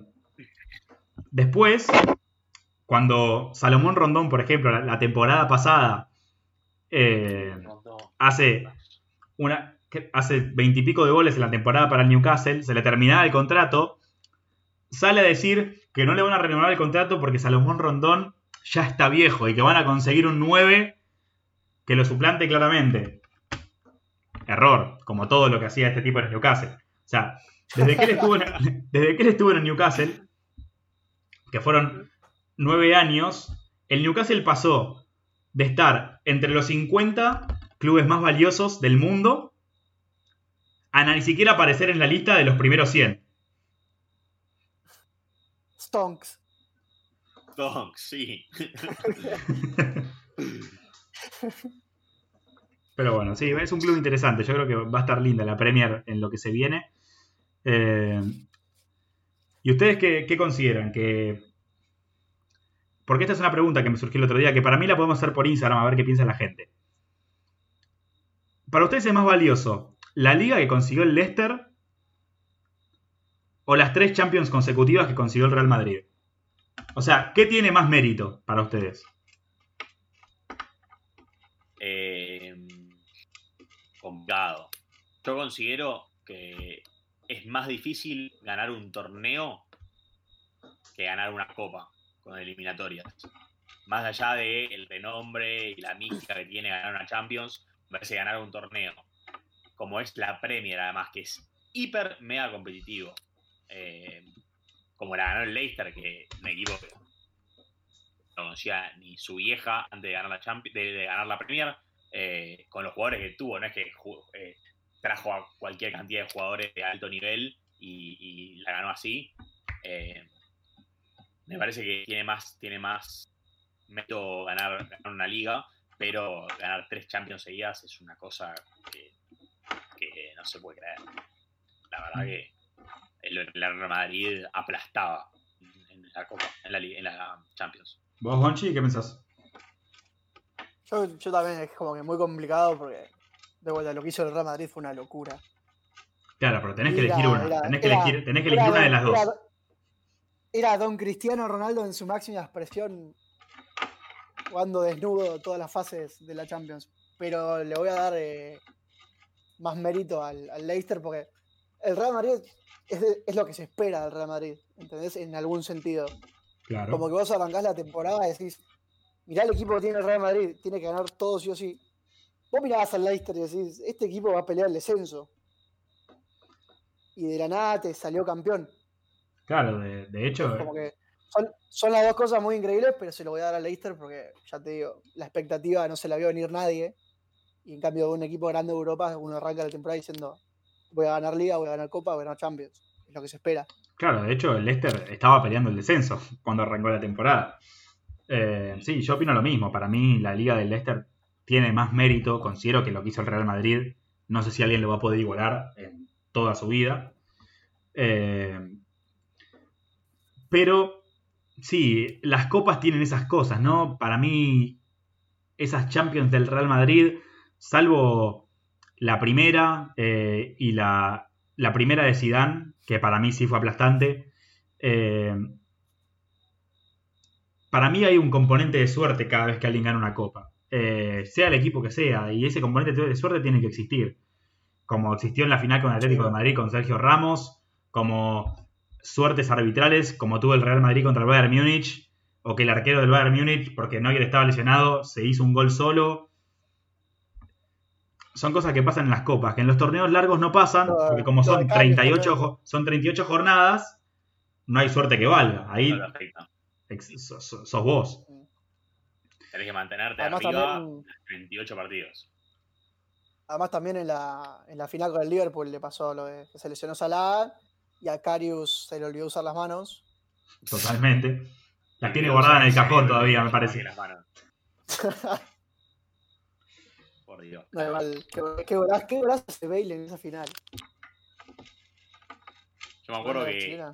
A: Después, cuando Salomón Rondón, por ejemplo, la, la temporada pasada, eh, hace una hace veintipico de goles en la temporada para el Newcastle, se le terminaba el contrato, sale a decir que no le van a renovar el contrato porque Salomón Rondón ya está viejo y que van a conseguir un 9 que lo suplante claramente. Error, como todo lo que hacía este tipo en el Newcastle. O sea, desde que él estuvo en, desde que él estuvo en el Newcastle, que fueron nueve años, el Newcastle pasó de estar entre los 50 clubes más valiosos del mundo a ni siquiera aparecer en la lista de los primeros 100.
B: Stonks.
C: Donk, sí.
A: Pero bueno, sí, es un club interesante. Yo creo que va a estar linda la Premier en lo que se viene. Eh, ¿Y ustedes qué, consideran? Que... Porque esta es una pregunta que me surgió el otro día, que para mí la podemos hacer por Instagram a ver qué piensa la gente. ¿Para ustedes es más valioso la liga que consiguió el Leicester o las tres Champions consecutivas que consiguió el Real Madrid? O sea, ¿qué tiene más mérito para ustedes?
C: Eh, complicado. Yo considero que es más difícil ganar un torneo que ganar una copa con eliminatorias. Más allá del renombre y la mística que tiene ganar una Champions, me parece ganar un torneo, como es la Premier, además, que es hiper mega competitivo. Eh, como la ganó el Leicester, que equipo que no conocía ni su vieja antes de ganar la, Champions, de, ganar la Premier, eh, con los jugadores que tuvo, no es que eh, trajo a cualquier cantidad de jugadores de alto nivel y, la ganó así. me parece que tiene más, tiene más mérito ganar, ganar una liga, pero ganar tres Champions seguidas es una cosa que, que no se puede creer. La verdad que el Real Madrid aplastaba en la Copa, en la, en la Champions.
A: ¿Vos, Gonchi, qué pensás?
B: Yo, yo también es como que muy complicado porque de vuelta lo que hizo el Real Madrid fue una locura.
A: Claro, pero tenés que
B: Era-
A: elegir una.
B: era-
A: tenés que
B: era-
A: elegir, tenés que elegir una de las dos.
B: Era, era don Cristiano Ronaldo en su máxima expresión jugando desnudo todas las fases de la Champions. Pero le voy a dar eh, más mérito al, al Leicester porque el Real Madrid es, de- es lo que se espera del Real Madrid, ¿entendés? En algún sentido.
A: Claro.
B: Como que vos arrancás la temporada y decís, mirá el equipo que tiene el Real Madrid, tiene que ganar todo sí o sí. Vos mirabas al Leicester y decís, este equipo va a pelear el descenso. Y de la nada te salió campeón.
A: Claro, de, de hecho,
B: Como que son, son las dos cosas muy increíbles, pero se lo voy a dar al Leicester porque, ya te digo, la expectativa no se la vio venir nadie. Y en cambio, de un equipo grande de Europa, uno arranca la temporada diciendo, voy a ganar Liga, voy a ganar Copa, voy a ganar Champions. Es lo que se espera.
A: claro, de hecho, el Leicester estaba peleando el descenso cuando arrancó la temporada. Eh, sí, yo opino lo mismo. Para mí, la liga del Leicester tiene más mérito. Considero que lo que hizo el Real Madrid, no sé si alguien lo va a poder igualar en toda su vida. Eh, pero sí, las copas tienen esas cosas, ¿no? Para mí, esas Champions del Real Madrid, salvo la primera eh, y la, la primera de Zidane, que para mí sí fue aplastante. eh, para mí hay un componente de suerte cada vez que alguien gana una copa. Eh, sea el equipo que sea, y ese componente de suerte tiene que existir. Como existió en la final con el Atlético de Madrid con Sergio Ramos, como suertes arbitrales, como tuvo el Real Madrid contra el Bayern Múnich, o que el arquero del Bayern Múnich, porque Neuer estaba lesionado, se hizo un gol solo. Son cosas que pasan en las copas, que en los torneos largos no pasan, porque como son
B: Cali,
A: 38,
B: por
A: jo- son 38 jornadas, no hay suerte que valga. Ahí sos vos.
C: Tenés que mantenerte
B: Además
C: arriba
B: también,
C: 28 partidos.
B: además también en la, en la final con el Liverpool le pasó lo de que se lesionó Salah y a Karius se le olvidó usar las manos.
A: Totalmente. Las tiene
C: Y
A: guardadas en el cajón todavía, me parece.
C: las manos. Por Dios.
B: No, igual, qué, qué qué golazo ese Bale en esa final.
C: Yo me acuerdo
B: La
C: que
B: chilena.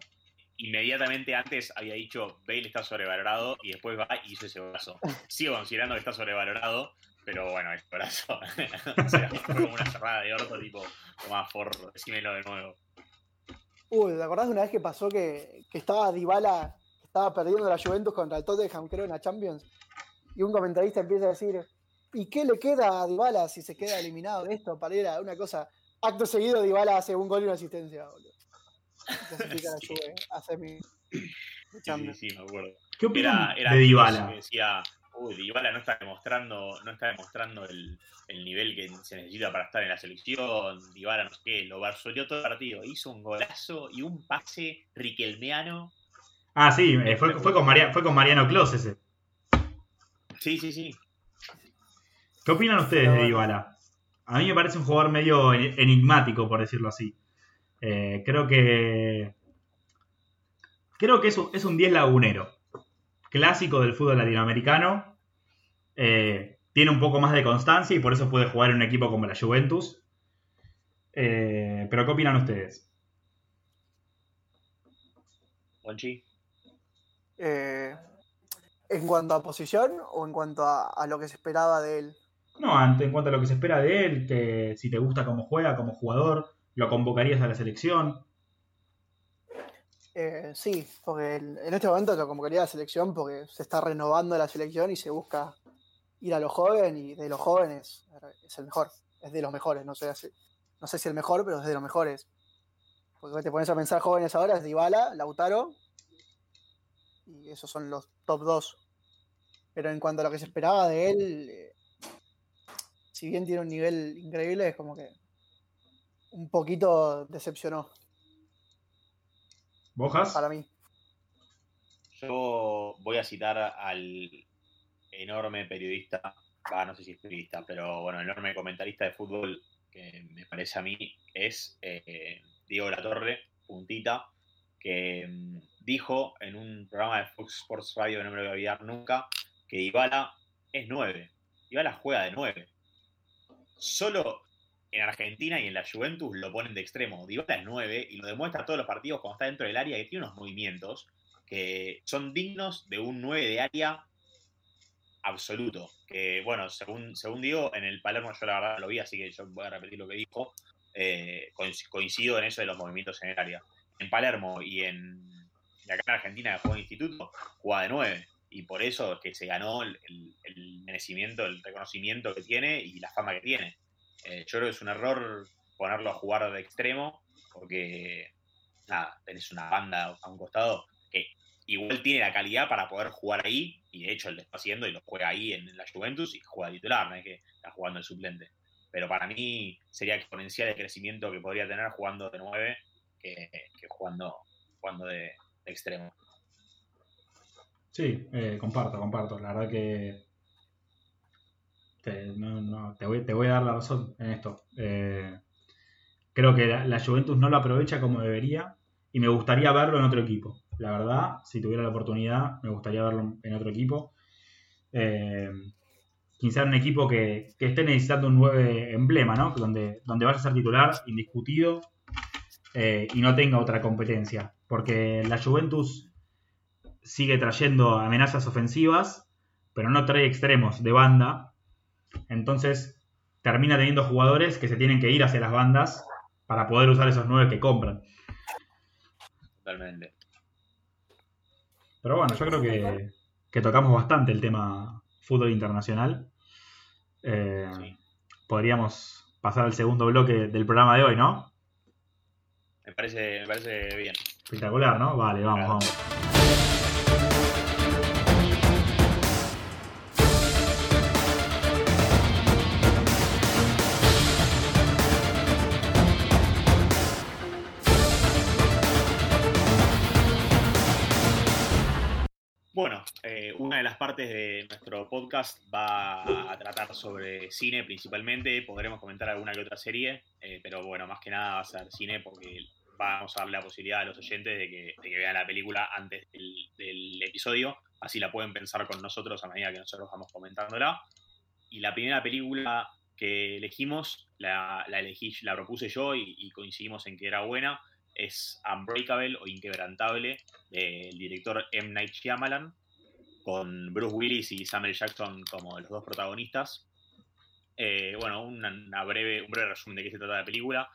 C: Inmediatamente antes había dicho Bale está sobrevalorado y después va y hizo ese brazo. Sigo considerando que está sobrevalorado, pero bueno, es brazo. o sea, fue como una cerrada de orto, tipo, toma forro, decímelo de nuevo.
B: Uy, ¿te acordás de una vez que pasó que, estaba Dybala, estaba perdiendo la Juventus contra el Tottenham, creo, en la Champions? Y un comentarista empieza a decir, ¿y qué le queda a Dybala si se queda eliminado de esto? Para ir a una cosa. Acto seguido, Dybala hace un gol y una asistencia, boludo. Semi de
C: Sí, sí, me acuerdo.
A: ¿Qué opinan
C: Era, era
A: de Dybala?
C: que decía, uy, Dybala no está demostrando, no está demostrando el, el nivel que se necesita para estar en la selección, Dybala no sé qué, lo barzoleó todo el partido, hizo un golazo y un pase riquelmeano.
A: Ah, sí, eh, fue, fue con Maria- fue con Mariano Clos ese.
C: Sí, sí, sí.
A: ¿Qué opinan ustedes de Dybala? A mí me parece un jugador medio en- enigmático, por decirlo así. Eh, creo que. Creo que es un, es un 10 lagunero. Clásico del fútbol latinoamericano. Eh, tiene un poco más de constancia y por eso puede jugar en un equipo como la Juventus. Eh, pero ¿qué opinan ustedes?
B: Eh, ¿En cuanto a posición o en cuanto a, a lo que se esperaba de él?
A: No, ante- en cuanto a lo que se espera de él, que si te gusta cómo juega como jugador, lo convocarías a la selección.
B: Eh, sí, porque en este momento lo convocaría a la selección porque se está renovando la selección y se busca ir a los jóvenes y de los jóvenes es el mejor, es de los mejores, no sé, no sé si el mejor, pero es de los mejores. Porque te pones a pensar jóvenes ahora, es Dybala, Lautaro, y esos son los top 2. Pero en cuanto a lo que se esperaba de él, eh, si bien tiene un nivel increíble, es como que un poquito decepcionó
A: ¿Bojas?
B: para mí.
C: Yo voy a citar al enorme periodista, ah, no sé si es periodista, pero bueno, enorme comentarista de fútbol que me parece a mí es eh, Diego Latorre, puntita, que mm, dijo en un programa de Fox Sports Radio que no me lo voy a olvidar nunca, que Dybala es 9. Dybala juega de 9. Solo en Argentina y en la Juventus lo ponen de extremo. Dybala es 9 y lo demuestra todos los partidos cuando está dentro del área que tiene unos movimientos que son dignos de un 9 de área absoluto. Que bueno, según, según digo, en el Palermo yo la verdad lo vi, así que yo voy a repetir lo que dijo. Eh, coincido en eso de los movimientos en el área. En Palermo y en acá en Argentina que juega en instituto, juega de 9. Y por eso es que se ganó el merecimiento, el reconocimiento que tiene y la fama que tiene. Eh, yo creo que es un error ponerlo a jugar de extremo, porque nada, tenés una banda a un costado que igual tiene la calidad para poder jugar ahí, y de hecho él lo está haciendo y lo juega ahí en, la Juventus y juega titular, no es que está jugando el suplente. Pero para mí sería exponencial el crecimiento que podría tener jugando de 9 que, jugando, jugando de, de extremo.
A: Sí, eh, comparto, comparto. La verdad que te, no, no, te, voy, a dar la razón en esto. Eh, creo que la, Juventus no lo aprovecha como debería y me gustaría verlo en otro equipo. La verdad, si tuviera la oportunidad, me gustaría verlo en otro equipo. Eh, quizá un equipo que, que, esté necesitando un 9 emblema, ¿no? Donde, donde vaya a ser titular, indiscutido, eh, y no tenga otra competencia. Porque la Juventus sigue trayendo amenazas ofensivas, pero no trae extremos de banda. Entonces termina teniendo jugadores que se tienen que ir hacia las bandas para poder usar esos 9 que compran.
C: Totalmente.
A: Pero bueno, yo creo que, que tocamos bastante el tema fútbol internacional. Eh,
C: Sí.
A: Podríamos pasar al segundo bloque del programa de hoy, ¿no?
C: Me parece, me parece bien.
A: Espectacular, ¿no? Vale, vamos, vamos.
C: De las partes de nuestro podcast va a tratar sobre cine principalmente. Podremos comentar alguna que otra serie, eh, pero bueno, más que nada va a ser cine porque vamos a darle la posibilidad a los oyentes de que, de que vean la película antes del, del, episodio. Así la pueden pensar con nosotros a medida que nosotros vamos comentándola. Y la primera película que elegimos, la, la elegí, la propuse yo y, y coincidimos en que era buena es Unbreakable o Inquebrantable del director M. Night Shyamalan con Bruce Willis y Samuel Jackson como los dos protagonistas. Eh, bueno, una, breve, un breve resumen de qué se trata la película.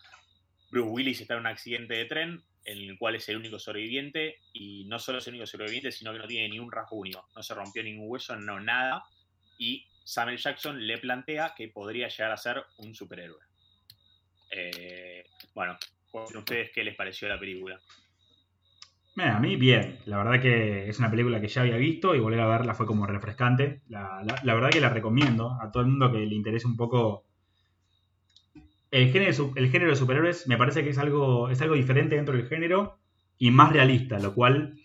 C: Bruce Willis está en un accidente de tren en el cual es el único sobreviviente y no solo es el único sobreviviente, sino que no tiene ni un rasguño, no se rompió ningún hueso, no nada. Y Samuel Jackson le plantea que podría llegar a ser un superhéroe. Eh, bueno, ustedes qué les pareció la película.
A: A mí bien. La verdad que es una película que ya había visto y volver a verla fue como refrescante. La verdad que la recomiendo a todo el mundo que le interese un poco el género, el género de superhéroes. Me parece que es algo, es algo diferente dentro del género y más realista, lo cual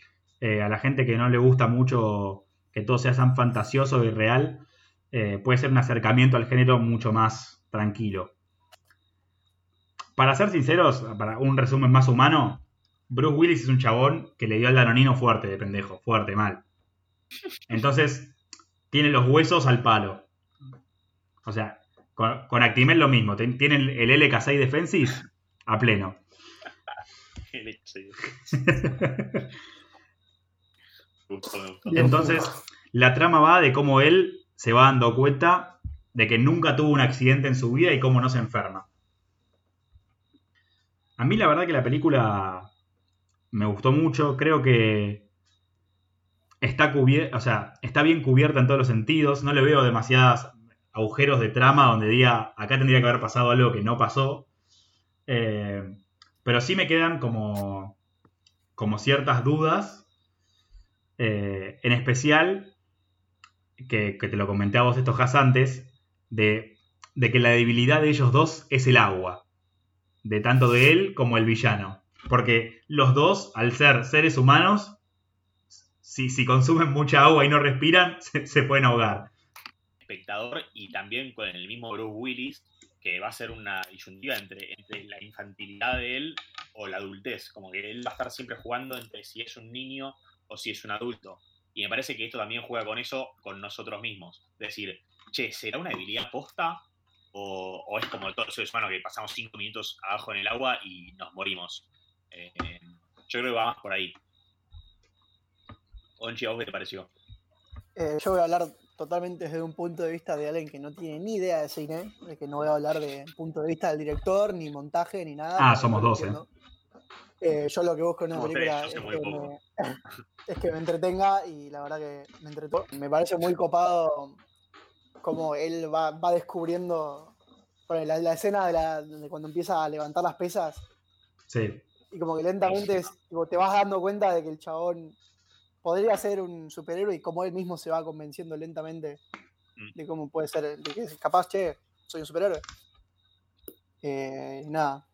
A: eh, a la gente que no le gusta mucho que todo sea tan fantasioso y real, eh, puede ser un acercamiento al género mucho más tranquilo. Para ser sinceros, para un resumen más humano, Bruce Willis es un chabón que le dio al danonino fuerte de pendejo, fuerte, mal. Entonces, tiene los huesos al palo. O sea, con, con Actimel lo mismo. Tiene el, el LK6 Defensis a pleno. Entonces, la trama va de cómo él se va dando cuenta de que nunca tuvo un accidente en su vida y cómo no se enferma. A mí la verdad que la película me gustó mucho, creo que está cubierta, o sea, está bien cubierta en todos los sentidos, no le veo demasiados agujeros de trama donde diga, acá tendría que haber pasado algo que no pasó. Eh, Pero sí me quedan como, como ciertas dudas. eh, en especial, que, que te lo comenté a vos estos has antes, de, de que la debilidad de ellos dos es el agua. De tanto de él como el villano. Porque los dos, al ser seres humanos, si, si consumen mucha agua y no respiran, se, pueden ahogar.
C: espectador y también con el mismo Bruce Willis, que va a ser una disyuntiva entre, entre la infantilidad de él o la adultez. Como que él va a estar siempre jugando entre si es un niño o si es un adulto. Y me parece que esto también juega con eso, con nosotros mismos. Es decir, che, ¿será una debilidad posta? O, o es como todos los seres humanos que pasamos cinco minutos abajo en el agua y nos morimos. Eh, yo creo que va más por ahí. Onchi, ¿a vos qué te pareció?
B: Eh, yo voy a hablar totalmente desde un punto de vista de alguien que no tiene ni idea de cine, de que no voy a hablar de punto de vista del director, ni montaje, ni nada.
A: Ah, somos dos,
B: entiendo. Eh, yo lo que busco en una película es que, me, es que me entretenga y la verdad que me entretuvo. Me parece muy copado como él va, va descubriendo bueno, la, la escena de, la- de cuando empieza a levantar las pesas
A: Sí.
B: Y como que lentamente es- tipo, te vas dando cuenta de que el chabón podría ser un superhéroe y como él mismo se va convenciendo lentamente
C: Mm.
B: de cómo puede ser, de que es capaz, che, soy un superhéroe. Eh, nada,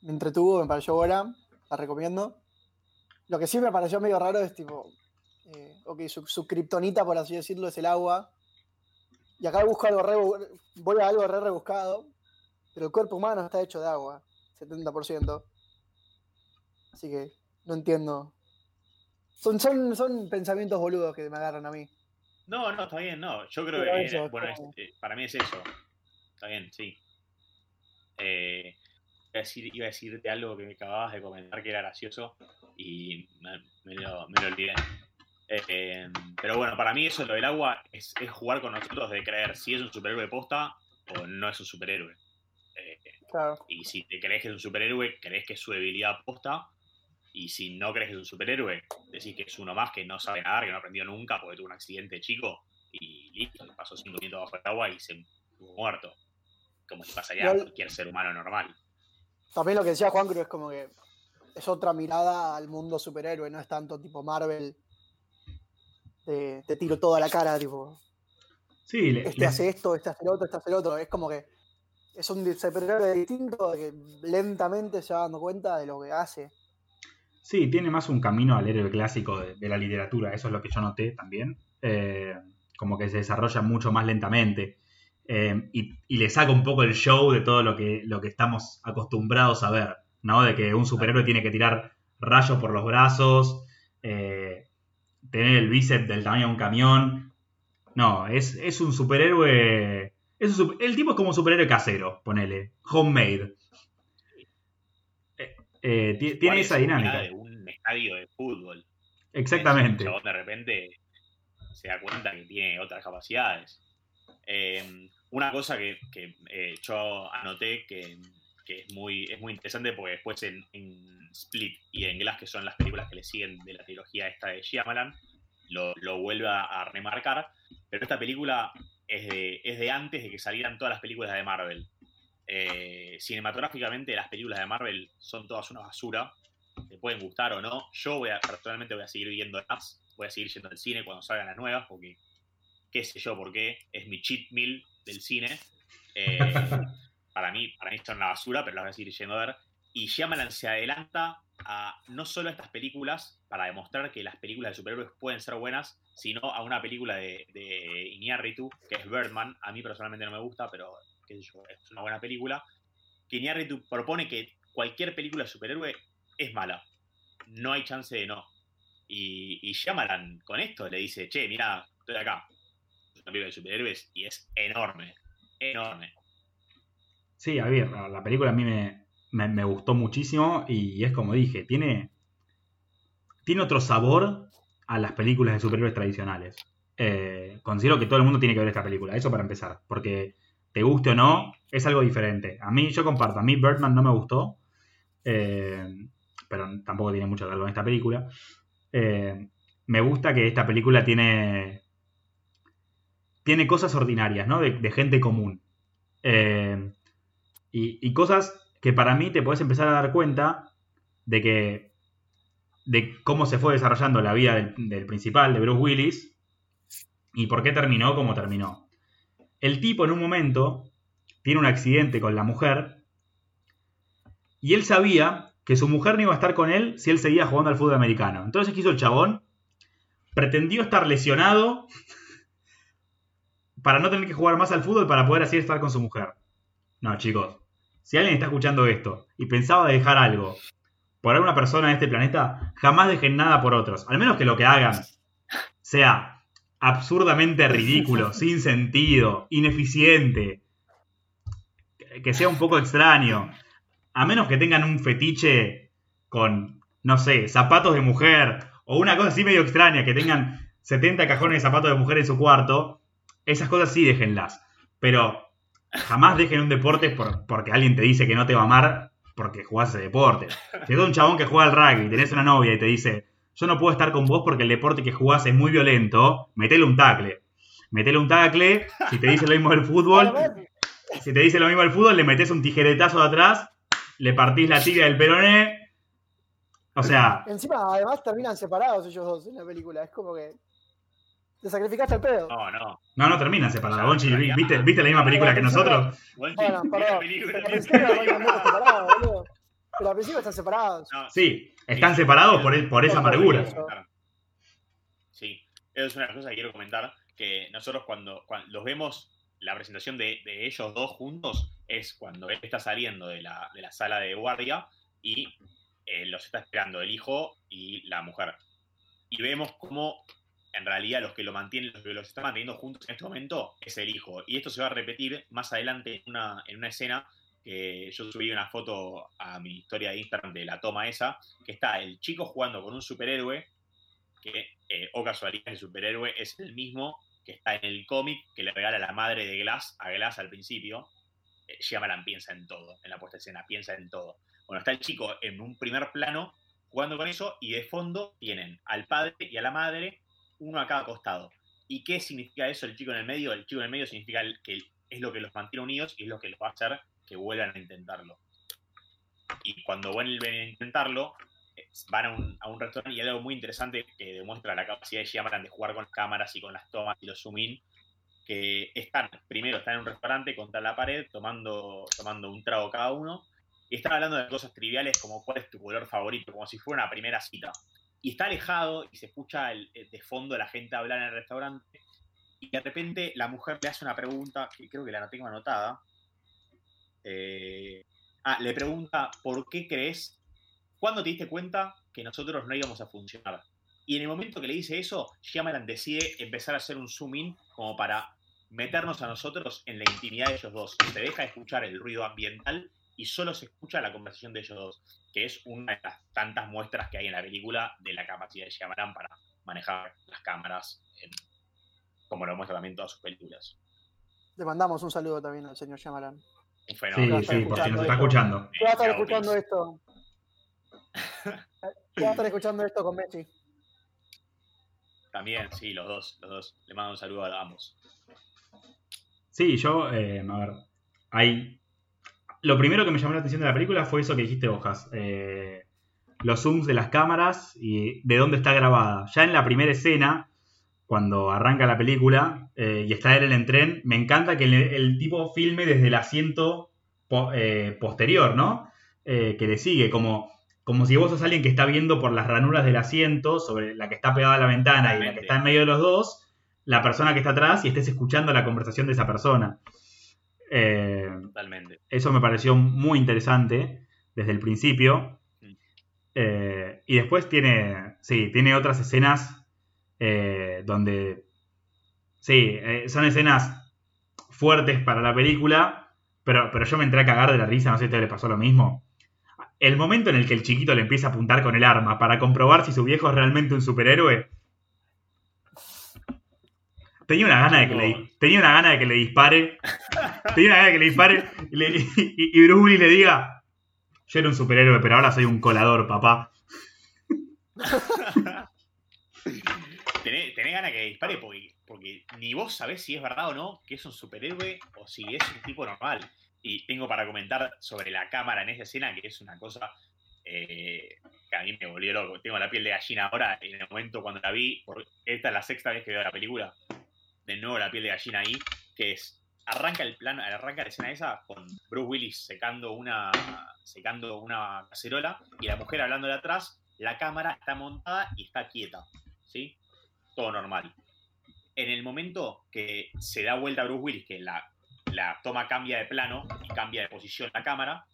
B: me entretuvo, me pareció buena, la recomiendo. Lo que sí me pareció medio raro es tipo, eh, ok, su, su kriptonita, por así decirlo, es el agua. Y acá busco algo re, voy a algo re rebuscado, pero el cuerpo humano está hecho de agua, 70%. Así que no entiendo. Son, son, son pensamientos boludos que me agarran a mí.
C: No, no, está bien, no. Yo creo
B: Pero
C: que
B: eso,
C: bueno, es- eh, para mí es eso. Está bien, sí. Eh, iba, a decir, iba a decirte algo que me acababas de comentar que era gracioso y me, me lo, me lo olvidé. Eh, pero bueno, para mí eso, lo del agua, es, es jugar con nosotros de creer si es un superhéroe posta o no es un superhéroe. Eh,
B: Claro.
C: y si te crees que es un superhéroe, crees que es su debilidad posta. Y si no crees que es un superhéroe, decís que es uno más que no sabe nadar, que no aprendió nunca porque tuvo un accidente chico y listo, le pasó cinco minutos bajo el agua y se estuvo muerto. Como si pasaría a cualquier ser humano normal.
B: También lo que decía Juan Cruz es como que es otra mirada al mundo superhéroe, no es tanto tipo Marvel. Te, te tiro todo a la cara, tipo,
A: Sí, le-
B: este
A: le-
B: hace esto, este hace el otro, este hace el otro. Es como que es un superhéroe distinto que lentamente se va dando cuenta de lo que hace.
A: Sí, tiene más un camino al héroe clásico de, de la literatura, eso es lo que yo noté también. Eh, como que se desarrolla mucho más lentamente. Eh, y, y le saca un poco el show de todo lo que, lo que estamos acostumbrados a ver, ¿no? De que un superhéroe tiene que tirar rayos por los brazos, eh, tener el bíceps del tamaño de un camión. No, es, es un superhéroe. Es un el tipo es como un superhéroe casero, ponele. Homemade. Eh, ti- tiene esa
C: es
A: dinámica.
C: de un estadio de fútbol.
A: Exactamente.
C: El de repente se da cuenta que tiene otras capacidades. Eh, una cosa que, que, eh, yo anoté que, que es, muy, es muy interesante porque después en, en Split y en Glass, que son las películas que le siguen de la trilogía esta de Shyamalan, lo, lo vuelve a, a remarcar. Pero esta película es de, es de antes de que salieran todas las películas de Marvel. Eh, cinematográficamente las películas de Marvel son todas una basura. Te pueden gustar o no. Yo voy a, personalmente voy a seguir viendo las. Voy a seguir yendo al cine cuando salgan las nuevas, porque qué sé yo por qué. Es mi cheat meal del cine. Eh, para, mí, para mí son una basura, pero las voy a seguir yendo a ver. Y Shyamalan se adelanta a no solo a estas películas para demostrar que las películas de superhéroes pueden ser buenas, sino a una película de, de Iñárritu, que es Birdman. A mí personalmente no me gusta, pero es una buena película. Que Iñárritu propone que cualquier película de superhéroe es mala. No hay chance de no. Y, y con esto le dice, che, mira, estoy acá. Es una película de superhéroes y es enorme. Enorme.
A: Sí, a ver, la la película a mí me, me- me gustó muchísimo y es como dije, tiene, tiene otro sabor a las películas de superhéroes tradicionales. Eh, considero que todo el mundo tiene que ver esta película, eso para empezar, porque te guste o no, es algo diferente. A mí, yo comparto, a mí Birdman no me gustó, eh, pero tampoco tiene mucho que ver con esta película. Eh, me gusta que esta película tiene, tiene cosas ordinarias, ¿no? De, gente común. Eh, y, cosas que para mí te puedes empezar a dar cuenta de que de cómo se fue desarrollando la vida del principal, de Bruce Willis, y por qué terminó como terminó. El tipo en un momento tiene un accidente con la mujer y él sabía que su mujer no iba a estar con él si él seguía jugando al fútbol americano. Entonces, ¿qué hizo el chabón? Pretendió estar lesionado para no tener que jugar más al fútbol para poder así estar con su mujer. No, chicos. Si alguien está escuchando esto y pensaba dejar algo por alguna persona en este planeta, jamás dejen nada por otros. Al menos que lo que hagan sea absurdamente ridículo, sin sentido, ineficiente, que sea un poco extraño. A menos que tengan un fetiche con, no sé, zapatos de mujer o una cosa así medio extraña, que tengan 70 cajones de zapatos de mujer en su cuarto, esas cosas sí déjenlas. Pero jamás dejen un deporte por- porque alguien te dice que no te va a amar porque jugás ese deporte. Si sos un chabón que juega al rugby tenés una novia y te dice, yo no puedo estar con vos porque el deporte que jugás es muy violento, metele un tacle. Metele un tacle, si te dice lo mismo del fútbol, si te dice lo mismo del fútbol, le metes un tijeretazo de atrás, le partís la tibia del peroné. O sea,
B: Encima, además terminan separados ellos dos en la película. Es como que te sacrificaste el pedo.
C: No, no.
A: no, no terminan separados. Gonchi, ¿viste, ¿viste la misma película que nosotros?
B: Bueno, perdón. Pero al principio están separados.
C: No,
A: Sí, están separados por, por esa amargura.
C: Sí, eso es una cosa que quiero comentar, que nosotros cuando, cuando los vemos, la presentación de, de ellos dos juntos es cuando él está saliendo de la, de la sala de guardia y eh, los está esperando el hijo y la mujer. Y vemos cómo en realidad los que lo mantienen, los que los están manteniendo juntos en este momento es el hijo. Y esto se va a repetir más adelante en una, en una escena que yo subí una foto a mi historia de Instagram de la toma esa, que está el chico jugando con un superhéroe que, eh, o casualidad, el superhéroe es el mismo que está en el cómic que le regala la madre de Glass a Glass al principio. Eh, Shyamalan piensa en todo, en la puesta escena, piensa en todo. Bueno, está el chico en un primer plano jugando con eso y de fondo tienen al padre y a la madre, uno a cada costado. ¿Y qué significa eso el chico en el medio? El chico en el medio significa que es lo que los mantiene unidos y es lo que los va a hacer que vuelvan a intentarlo. Y cuando vuelven a intentarlo, eh, van a un, a un restaurante y hay algo muy interesante que demuestra la capacidad de Shyamalan de jugar con las cámaras y con las tomas y los zoom in, que están, primero están en un restaurante contra la pared tomando, tomando un trago cada uno y están hablando de cosas triviales como cuál es tu color favorito, como si fuera una primera cita. Y está alejado y se escucha el- el- de fondo la gente hablar en el restaurante y de repente la mujer le hace una pregunta, que creo que la tengo anotada. Eh, ah, le pregunta, ¿por qué crees ¿Cuándo te diste cuenta que nosotros no íbamos a funcionar? Y en el momento que le dice eso, Shyamalan decide empezar a hacer un zoom in como para meternos a nosotros en la intimidad de ellos dos. Se deja de escuchar el ruido ambiental y solo se escucha la conversación de ellos dos, que es una de las tantas muestras que hay en la película de la capacidad de Shyamalan para manejar las cámaras, en- como lo muestra también todas sus películas.
B: Le mandamos un saludo también al señor Shyamalan.
C: Un
A: Sí,
C: fenómeno.
A: sí, por si nos está escuchando.
B: ¿Qué va a estar escuchando esto? ¿Qué va a estar escuchando esto con Messi?
C: También, sí, los dos, los dos. Le mando un saludo a ambos.
A: Sí, yo, eh, a ver, hay... Lo primero que me llamó la atención de la película fue eso que dijiste, Hojas. eh, los zooms de las cámaras y de dónde está grabada. Ya en la primera escena, cuando arranca la película eh, y está él en el tren, me encanta que el, el tipo filme desde el asiento po- eh, posterior, ¿no? Eh, que le sigue, como, como si vos sos alguien que está viendo por las ranuras del asiento, sobre la que está pegada a la ventana y la que está en medio de los dos, la persona que está atrás y estés escuchando la conversación de esa persona.
C: Totalmente.
A: eso me pareció muy interesante desde el principio.
C: Mm.
A: Y después tiene, sí, tiene otras escenas eh, donde, sí, eh, son escenas fuertes para la película, pero, pero yo me entré a cagar de la risa, no sé si a ustedes les pasó lo mismo. El momento en el que el chiquito le empieza a apuntar con el arma para comprobar si su viejo es realmente un superhéroe. Tenía una gana de que le, tenía una gana de que le dispare. Tenía una gana de que le dispare y, le- y- y Bruce Willis le diga: Yo era un superhéroe, pero ahora soy un colador, papá.
C: Tenés, tenés ganas que dispare porque, porque ni vos sabés si es verdad o no que es un superhéroe o si es un tipo normal. Y tengo para comentar sobre la cámara en esa escena, que es una cosa eh, que a mí me volvió loco. Tengo la piel de gallina ahora, en el momento cuando la vi, esta es la sexta vez que veo la película, de nuevo la piel de gallina ahí, que es, arranca el plano, arranca la escena esa con Bruce Willis secando una, secando una cacerola y la mujer hablando de atrás, la cámara está montada y está quieta, ¿sí? Todo normal. En el momento que se da vuelta Bruce Willis, que la, la toma cambia de plano y cambia de posición la cámara,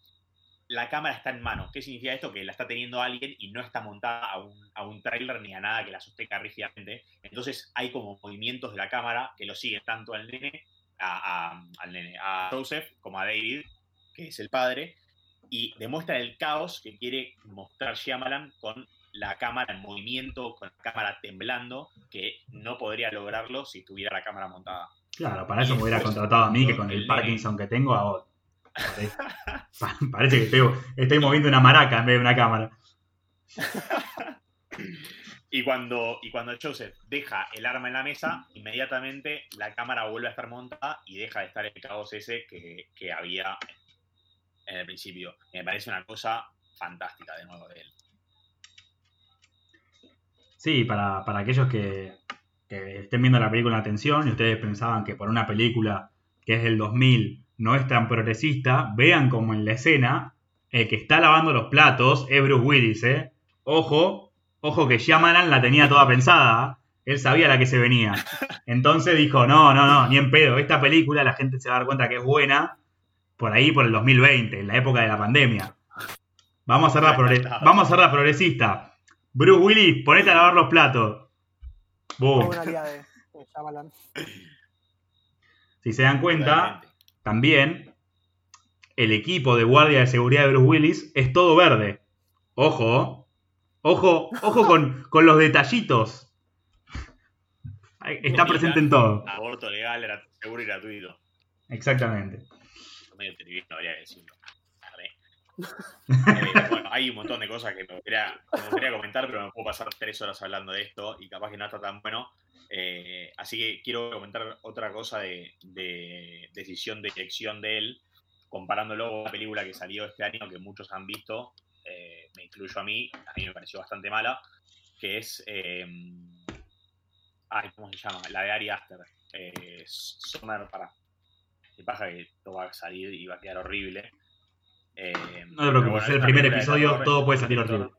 C: la cámara está en mano. ¿Qué significa esto? Que la está teniendo alguien y no está montada a un, a un trailer ni a nada que la sostenga rígidamente. Entonces hay como movimientos de la cámara que lo siguen tanto al nene, a, al nene, a Joseph como a David, que es el padre, y demuestra el caos que quiere mostrar Shyamalan con la cámara en movimiento, con la cámara temblando, que no podría lograrlo si tuviera la cámara montada.
A: Claro, para eso me hubiera contratado a mí, que con
C: el
A: Parkinson que tengo, hago. Parece, pa- parece que estoy, estoy moviendo una maraca en vez de una cámara.
C: Y cuando, y cuando Joseph deja el arma en la mesa, inmediatamente la cámara vuelve a estar montada y deja de estar el caos ese que, que había en el principio. Me parece una cosa fantástica de nuevo de él.
A: Sí, para, para aquellos que, que estén viendo la película en atención y ustedes pensaban que por una película que es del 2000 no es tan progresista, vean como en la escena el que está lavando los platos es Bruce Willis, ¿eh? Ojo, ojo que Shyamalan la tenía toda pensada, ¿eh? él sabía la que se venía. Entonces dijo, no, no, no, ni en pedo, esta película la gente se va a dar cuenta que es buena por ahí, por el 2020, en la época de la pandemia. Vamos a hacerla, progre- vamos a hacerla progresista. Bruce Willis, ponete a lavar los platos. Boom.
B: De, de.
A: Si se dan cuenta, también el equipo de guardia de seguridad de Bruce Willis es todo verde. Ojo, ojo, ojo con, con los detallitos. Está presente en todo.
C: Aborto legal, era seguro y gratuito.
A: Exactamente.
C: Medio habría que decirlo. Bueno, hay un montón de cosas que me gustaría, comentar, pero me puedo pasar tres horas hablando de esto y capaz que no está tan bueno. Eh, así que quiero comentar otra cosa de, de decisión de dirección de él, comparándolo con una película que salió este año que muchos han visto, eh, me incluyo a mí, a mí me pareció bastante mala, que es. eh, ay, ¿cómo se llama? La de Ari Aster. Eh, Summer, para. Que pasa que esto va a salir y va a quedar horrible. Eh,
A: No te preocupes,
C: pero
A: es el primer episodio, todo puede salir horrible.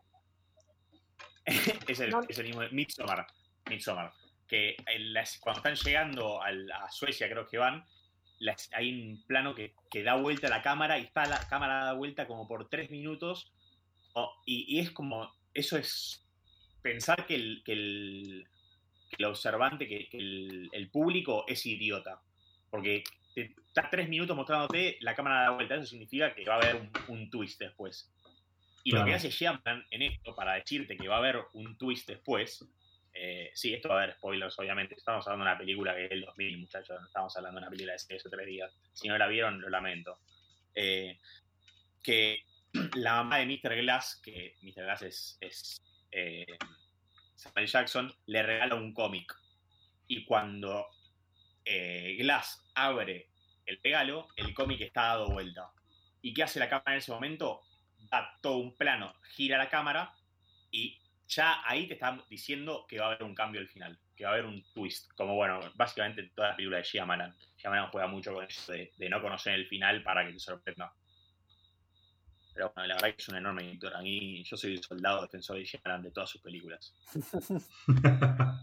C: es, el, es el mismo de Midsommar. Midsommar. Que en las- cuando están llegando a Suecia, creo que van, las- hay un plano que, que da vuelta la cámara y está la cámara da vuelta como por tres minutos. y, y es como, eso es pensar que el, que el, que el observante, que, que el, el público es idiota. Porque te, está tres minutos mostrándote, la cámara da vuelta. Eso significa que va a haber un, un twist después. Y lo que hace Shyamalan en esto, para decirte que va a haber un twist después, eh, sí, esto va a haber spoilers, obviamente. Estamos hablando de una película que es del 2000, muchachos. No estamos hablando de una película de 6 o 3 días. Si no la vieron, lo lamento. Eh, que la mamá de Mr. Glass, que Mr. Glass es, es eh, Samuel Jackson, le regala un cómic. Y cuando eh, Glass abre el regalo, el cómic está dado vuelta. ¿Y qué hace la cámara en ese momento? Da todo un plano, gira la cámara y ya ahí te están diciendo que va a haber un cambio al final, que va a haber un twist. Como bueno, básicamente en toda la película de Shyamalan. Shyamalan juega mucho con eso de, no conocer el final para que te sorprenda. Pero bueno, la verdad que es un enorme editor. A mí, yo soy soldado defensor de Shyamalan de todas sus películas.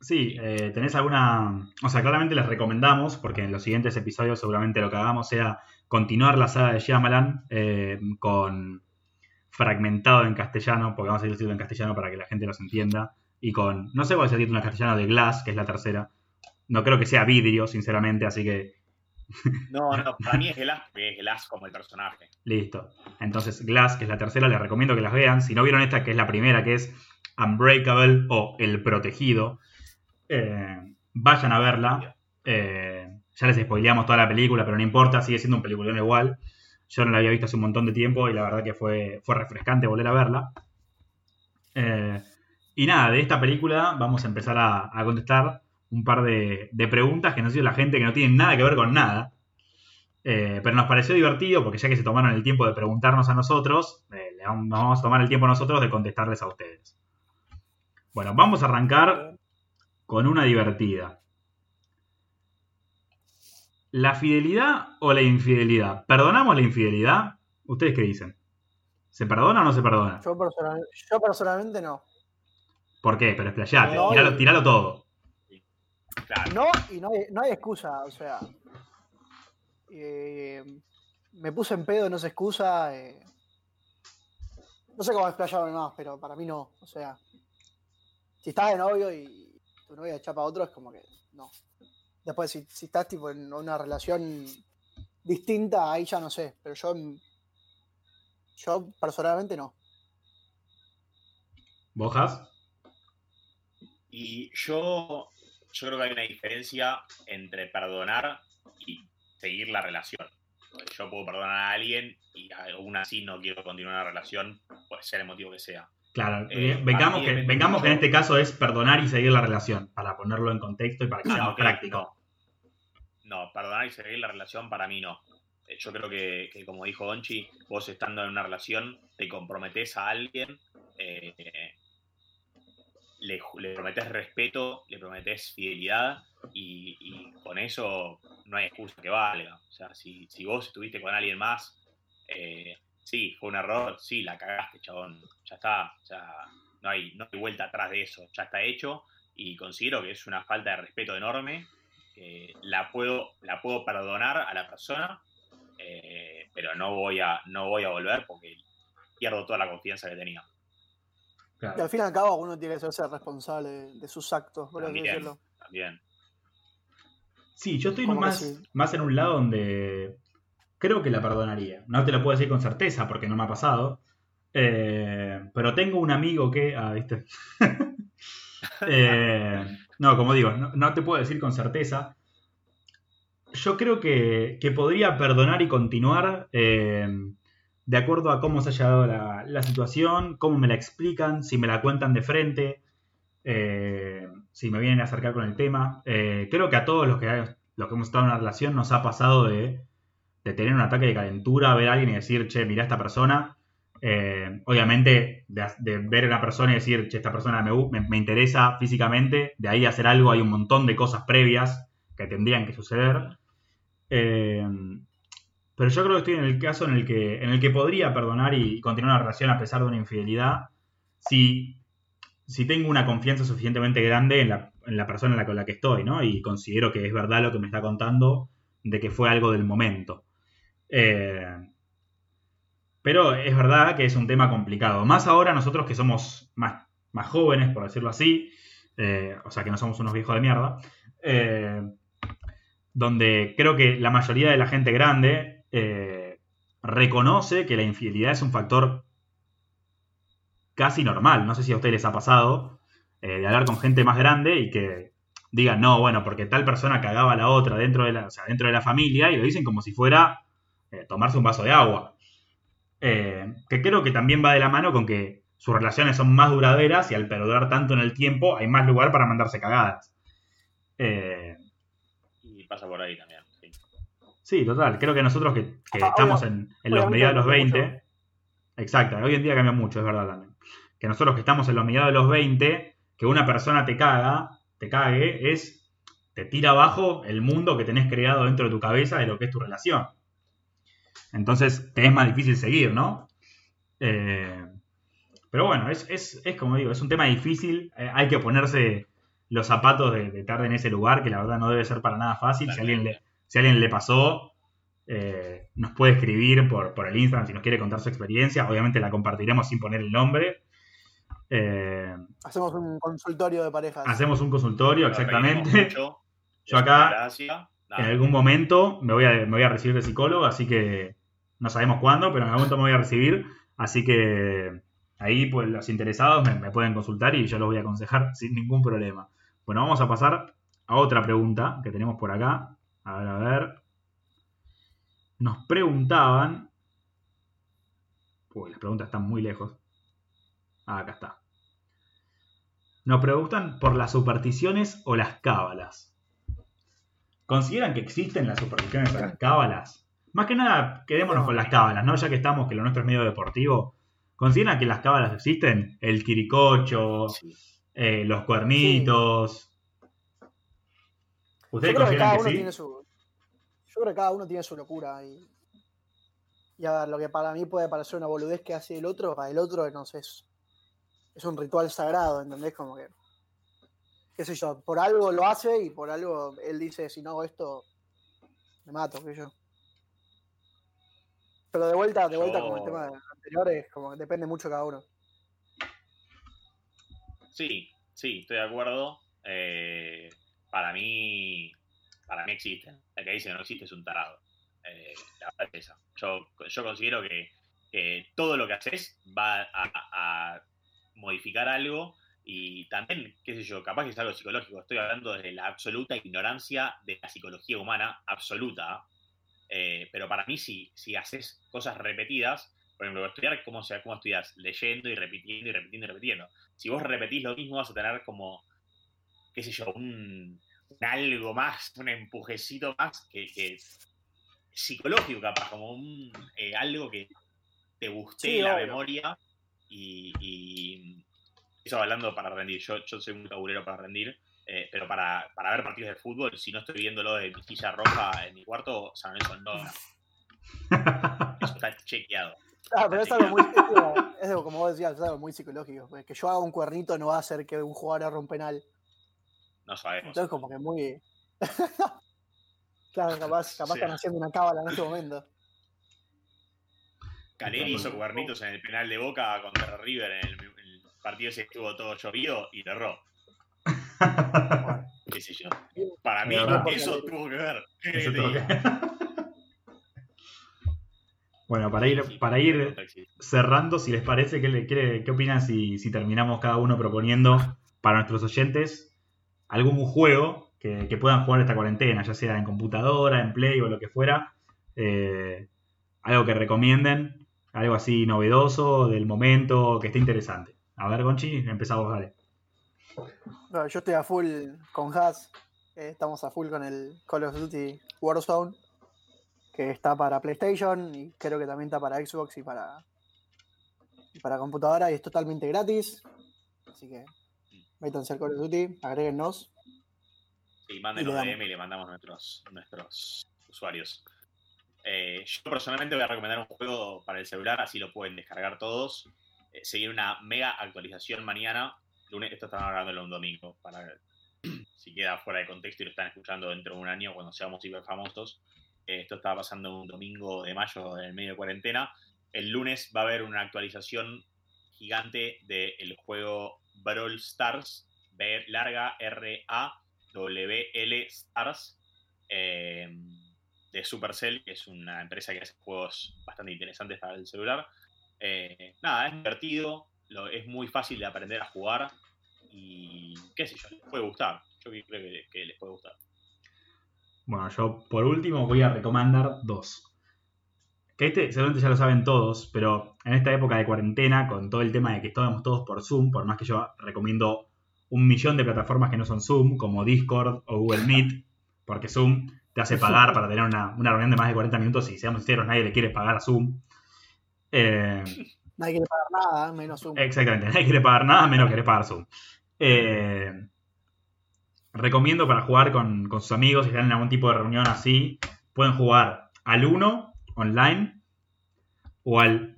A: Sí, eh, ¿tenés alguna...? O sea, claramente les recomendamos, porque en los siguientes episodios seguramente lo que hagamos sea continuar la saga de Shyamalan eh, con fragmentado en castellano, porque vamos a ir el en castellano para que la gente los entienda, y con, no sé cuál es el título en castellano de Glass, que es la tercera. No creo que sea vidrio, sinceramente, así que
C: No, no, para mí es Glass porque es Glass como el personaje.
A: Listo. Entonces, Glass, que es la tercera, les recomiendo que las vean. Si no vieron esta, que es la primera, que es Unbreakable o El Protegido, eh, vayan a verla. Eh, ya les spoileamos toda la película, pero no importa, sigue siendo un peliculón igual. Yo no la había visto hace un montón de tiempo y la verdad que fue, fue refrescante volver a verla. Eh, y nada, de esta película vamos a empezar a, a contestar un par de, de preguntas que nos hizo la gente que no tienen nada que ver con nada. Pero nos pareció divertido porque ya que se tomaron el tiempo de preguntarnos a nosotros, nos vamos a tomar el tiempo nosotros de contestarles a ustedes. Bueno, vamos a arrancar con una divertida. ¿La fidelidad o la infidelidad? ¿Perdonamos la infidelidad? ¿Ustedes qué dicen? ¿Se perdona o no se perdona?
B: Yo, personal- yo personalmente no.
A: ¿Por qué? Pero explayate,
B: No,
A: tiralo,
B: y-
A: tiralo todo.
C: Claro.
B: No, y no hay, no hay excusa, o sea. eh, me puse en pedo, no se excusa. eh, no sé cómo explayarme más, pero para mí no. O sea, si estás de novio y tu novia chapa a otro, es como que no. Después, si, si estás tipo en una relación distinta, ahí ya no sé. Pero yo, yo personalmente no.
A: ¿Bojas?
C: Y yo, yo creo que hay una diferencia entre perdonar y seguir la relación. Yo puedo perdonar a alguien y aún así no quiero continuar una relación, puede ser el motivo que sea.
A: Claro,
C: Eh,
A: eh, vengamos, que, vengamos que en este caso es perdonar y seguir la relación, para ponerlo en contexto y para que
C: Ah,
A: sea más
C: ok,
A: práctico.
C: No, perdonar y seguir la relación para mí no. Eh, Yo creo que, que como dijo Onchi, vos estando en una relación, te comprometés a alguien, eh, le, le prometés respeto, le prometés fidelidad y, y con eso no hay excusa que valga. O sea, si, si vos estuviste con alguien más, eh, sí, fue un error, sí, la cagaste, chabón. Ya está, ya no hay, no hay vuelta atrás de eso, ya está hecho y considero que es una falta de respeto enorme que la puedo, la puedo perdonar a la persona, eh, pero no voy, a, no voy a volver porque pierdo toda la confianza que tenía.
A: Claro.
B: Y al fin y al cabo, uno tiene que ser responsable de, de sus actos, por
C: También.
B: decirlo.
C: También.
A: Sí, yo estoy más,
B: sí.
A: más en un lado donde creo que la perdonaría. No te lo puedo decir con certeza porque no me ha pasado. Eh, pero tengo un amigo que. Ah. Eh, no, como digo, no, no te puedo decir con certeza. Yo creo que, que podría perdonar y continuar eh, de acuerdo a cómo se haya dado la, situación, cómo me la explican, si me la cuentan de frente, si me vienen a acercar con el tema. Creo que a todos los que, los que hemos estado en una relación nos ha pasado de, de tener un ataque de calentura, ver a alguien y decir, che, mira esta persona. Eh, obviamente, de, ver a una persona y decir, che, esta persona me, me- me interesa físicamente, de ahí a hacer algo hay un montón de cosas previas que tendrían que suceder. Eh, pero yo creo que estoy en el caso en el que, en el que podría perdonar y continuar una relación a pesar de una infidelidad si, si tengo una confianza suficientemente grande en la, en la persona con la que estoy, ¿no? Y considero que es verdad lo que me está contando de que fue algo del momento. Eh, pero es verdad que es un tema complicado. Más ahora nosotros que somos más, más jóvenes, por decirlo así, eh, o sea que no somos unos viejos de mierda, eh, donde creo que la mayoría de la gente grande reconoce que la infidelidad es un factor casi normal. No sé si a ustedes les ha pasado de hablar con gente más grande y que digan, no, bueno, porque tal persona cagaba a la otra dentro de la, o sea, dentro de la familia y lo dicen como si fuera eh, tomarse un vaso de agua. Eh, que creo que también va de la mano con que sus relaciones son más duraderas y al perdurar tanto en el tiempo hay más lugar para mandarse cagadas. Eh,
C: Y pasa por ahí también. sí.
A: Sí, total. Creo que nosotros que, que
B: Ah,
A: estamos
B: obvio-
A: en, en los mediados de los
B: cambia
A: 20. Exacto, hoy en día cambia mucho, es verdad también. Que nosotros que estamos en los mediados de los 20, que una persona te caga, te cague, es. te tira abajo el mundo que tenés creado dentro de tu cabeza de lo que es tu relación. Entonces te es más difícil seguir, ¿no? Eh, pero bueno, es, es, es como digo, es un tema difícil. eh, hay que ponerse los zapatos de, de estar en ese lugar, que la verdad no debe ser para nada fácil. Si a alguien le, si alguien le pasó, eh, nos puede escribir por, por el Instagram si nos quiere contar su experiencia. Obviamente la compartiremos sin poner el nombre. Eh,
B: Hacemos un consultorio de parejas.
A: hacemos un consultorio, exactamente.
C: mucho,
A: Yo acá- En algún momento me voy, a, recibir de psicólogo, así que no sabemos cuándo, pero en algún momento me voy a recibir. Así que ahí pues los interesados me, me pueden consultar y yo los voy a aconsejar sin ningún problema. Bueno, vamos a pasar a otra pregunta que tenemos por acá. A ver, a ver. Nos preguntaban. Uy, las preguntas están muy lejos. Ah, acá está. Nos preguntan por las supersticiones o las cábalas. ¿Consideran que existen las supersticiones o las cábalas? Más que nada, quedémonos con las cábalas, ¿no? Ya que estamos, que lo nuestro es medio deportivo. ¿Consideran que las cábalas existen? El quiricocho,
C: Sí.
A: eh, los cuernitos.
B: Yo
A: ¿Ustedes
B: creo que
A: consideran
B: cada
A: que,
B: uno
A: sí?
B: tiene su. Yo creo que cada uno tiene su locura. Y, y a ver, lo que para mí puede parecer una boludez que hace el otro, para el otro, no sé, es, es un ritual sagrado, ¿entendés? Como que. Qué sé yo, por algo lo hace y por algo él dice, si no hago esto, me mato, qué sé yo. Pero de vuelta, de vuelta con el tema anterior, es como que depende mucho de cada uno.
C: Sí, sí, estoy de acuerdo. Eh, para mí, para mí existen. El que dice que no existe es un tarado. Eh, la verdad es esa. Yo, yo considero que, que todo lo que haces va a, a modificar algo y también, qué sé yo, capaz que es algo psicológico. Estoy hablando desde la absoluta ignorancia de la psicología humana, absoluta. Eh, pero para mí, si, si haces cosas repetidas, por ejemplo, estudiar, ¿cómo, se, ¿cómo estudias? Leyendo y repitiendo y repitiendo y repitiendo si vos repetís lo mismo, vas a tener como, qué sé yo, un, un algo más, un empujecito más que, que psicológico, capaz, como un eh, algo que te guste
B: Sí,
C: la
B: obvio.
C: memoria y, y eso hablando para rendir. Yo, yo soy muy tabulero para rendir, eh, pero para, para ver partidos de fútbol, si no estoy viéndolo de mi silla roja en mi cuarto, San Lorenzo no. Eso está chequeado.
B: Ah, pero es algo muy. Es, como- es algo, como vos decías, es algo muy psicológico. pues, Que yo haga un cuernito no va a hacer que un jugador haga un penal.
C: No sabemos.
B: Entonces, como que muy. claro, capaz, capaz
C: Sí.
B: están haciendo una cábala en este momento.
C: Caleri hizo cuernitos en el penal de Boca contra River en el partido ese estuvo todo llovido y lo erró. qué sé yo. Para mí
A: verdad.
C: eso tuvo que ver.
A: Bueno, para ir, para ir cerrando, si les parece, ¿qué, qué, qué opinan si, si terminamos cada uno proponiendo para nuestros oyentes algún juego que, que puedan jugar esta cuarentena, ya sea en computadora, en Play o lo que fuera? Eh, algo que recomienden, algo así novedoso, del momento, que esté interesante. A ver, Gonchi, empezamos, dale.
B: Bueno, yo estoy a full con Haas. eh, estamos a full con el Call of Duty Warzone. Que está para PlayStation y creo que también está para Xbox y para, y para computadora. Y es totalmente gratis. Así que métanse al Call of Duty, agréguennos.
C: Sí,
B: Y
C: mándenos
B: le damos.
C: DM y le mandamos nuestros, nuestros usuarios. Eh, yo personalmente voy a recomendar un juego para el celular, así lo pueden descargar todos. Eh, seguir una mega actualización mañana. Lunes, esto estamos hablando un domingo, para si queda fuera de contexto y lo están escuchando dentro de un año cuando seamos hiper famosos. Eh, esto estaba pasando un domingo de mayo en el medio de cuarentena. El lunes va a haber una actualización gigante del juego Brawl Stars, B larga R A WL Stars eh, de Supercell, que es una empresa que hace juegos bastante interesantes para el celular. Eh, nada, es divertido, es muy fácil de aprender a jugar y qué sé yo, les puede gustar. Yo creo que, que les puede gustar.
A: Bueno, yo por último voy a recomendar dos. Que este seguramente ya lo saben todos, pero en esta época de cuarentena, con todo el tema de que estábamos todos por Zoom, por más que yo recomiendo un millón de plataformas que no son Zoom, como Discord o Google Meet, porque Zoom te hace pagar para tener una, una reunión de más de 40 minutos y seamos sinceros, nadie le quiere pagar a Zoom. Eh,
B: Nadie quiere pagar nada, menos un.
A: Exactamente, nadie quiere pagar nada menos querer pagar Zoom. Eh, recomiendo para jugar con, con sus amigos, si están en algún tipo de reunión así, pueden jugar al 1 online o al,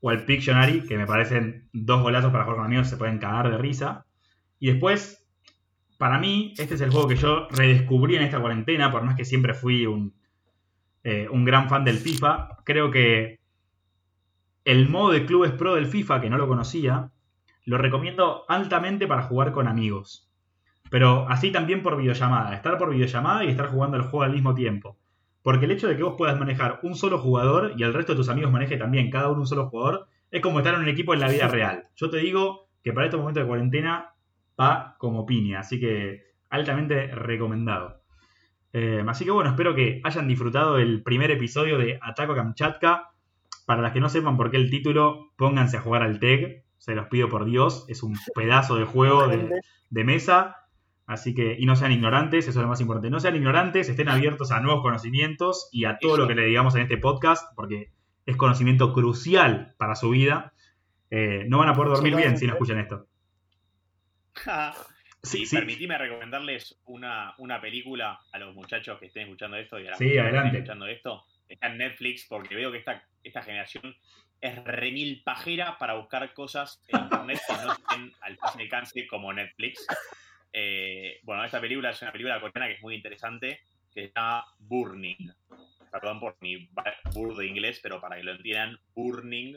A: o al Pictionary, que me parecen dos golazos para jugar con amigos, se pueden cagar de risa. Y después, para mí, este es el juego que yo redescubrí en esta cuarentena, por más que siempre fui un, eh, un gran fan del FIFA. Creo que el modo de clubes pro del FIFA, que no lo conocía, lo recomiendo altamente para jugar con amigos. Pero así también por videollamada. Estar por videollamada y estar jugando el juego al mismo tiempo. Porque el hecho de que vos puedas manejar un solo jugador y el resto de tus amigos maneje también cada uno un solo jugador, es como estar en un equipo en la vida real. Yo te digo que para estos momentos de cuarentena va como piña. Así que altamente recomendado. Eh, así que bueno, espero que hayan disfrutado el primer episodio de Ataco a Kamchatka. Para las que no sepan por qué el título, pónganse a jugar al TEG. Se los pido por Dios. Es un pedazo de juego de, de mesa. Así que, y no sean ignorantes, eso es lo más importante. No sean ignorantes, estén abiertos a nuevos conocimientos y a todo
C: Eso.
A: lo que le digamos en este podcast, porque es conocimiento crucial para su vida. Eh, no van a poder dormir bien si no escuchan esto. Sí,
C: y
A: sí.
C: permitime recomendarles una, una película a los muchachos que estén escuchando esto y a las
A: Sí,
C: muchachas que
A: adelante.
C: estén escuchando esto. Está en Netflix porque veo que esta, esta generación es remil pajera para buscar cosas en internet que no estén al fácil alcance como Netflix. Eh, bueno, esta película es una película coreana que es muy interesante, que se llama Burning. Perdón por mi burdo inglés, pero para que lo entiendan, Burning.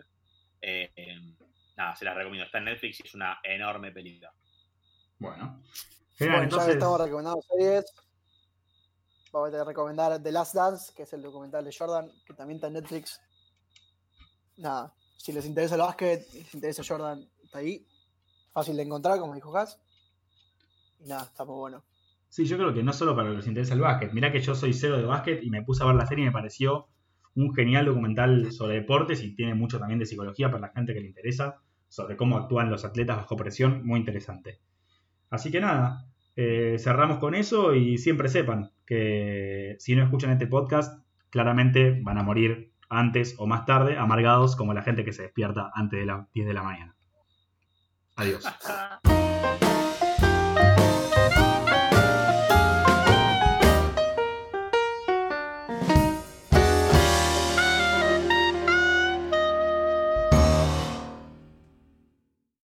C: eh, nada, se las recomiendo. Está en Netflix y es una enorme película.
A: Bueno.
B: Bueno, ya que
A: entonces,
B: estamos recomendando series, vamos a recomendar The Last Dance, que es el documental de Jordan, que también está en Netflix. Nada, si les interesa el básquet, les interesa Jordan, está ahí. Fácil de encontrar, como dijo Gas. Y nada, está muy bueno.
A: sí, yo creo que no solo para los que les interesa el básquet. Mirá que yo soy cero de básquet y me puse a ver la serie y me pareció un genial documental sobre deportes y tiene mucho también de psicología para la gente que le interesa, sobre cómo actúan los atletas bajo presión, muy interesante. Así que nada, eh, cerramos con eso y siempre sepan que si no escuchan este podcast, claramente van a morir antes o más tarde, amargados como la gente que se despierta antes de las 10 de la mañana. Adiós.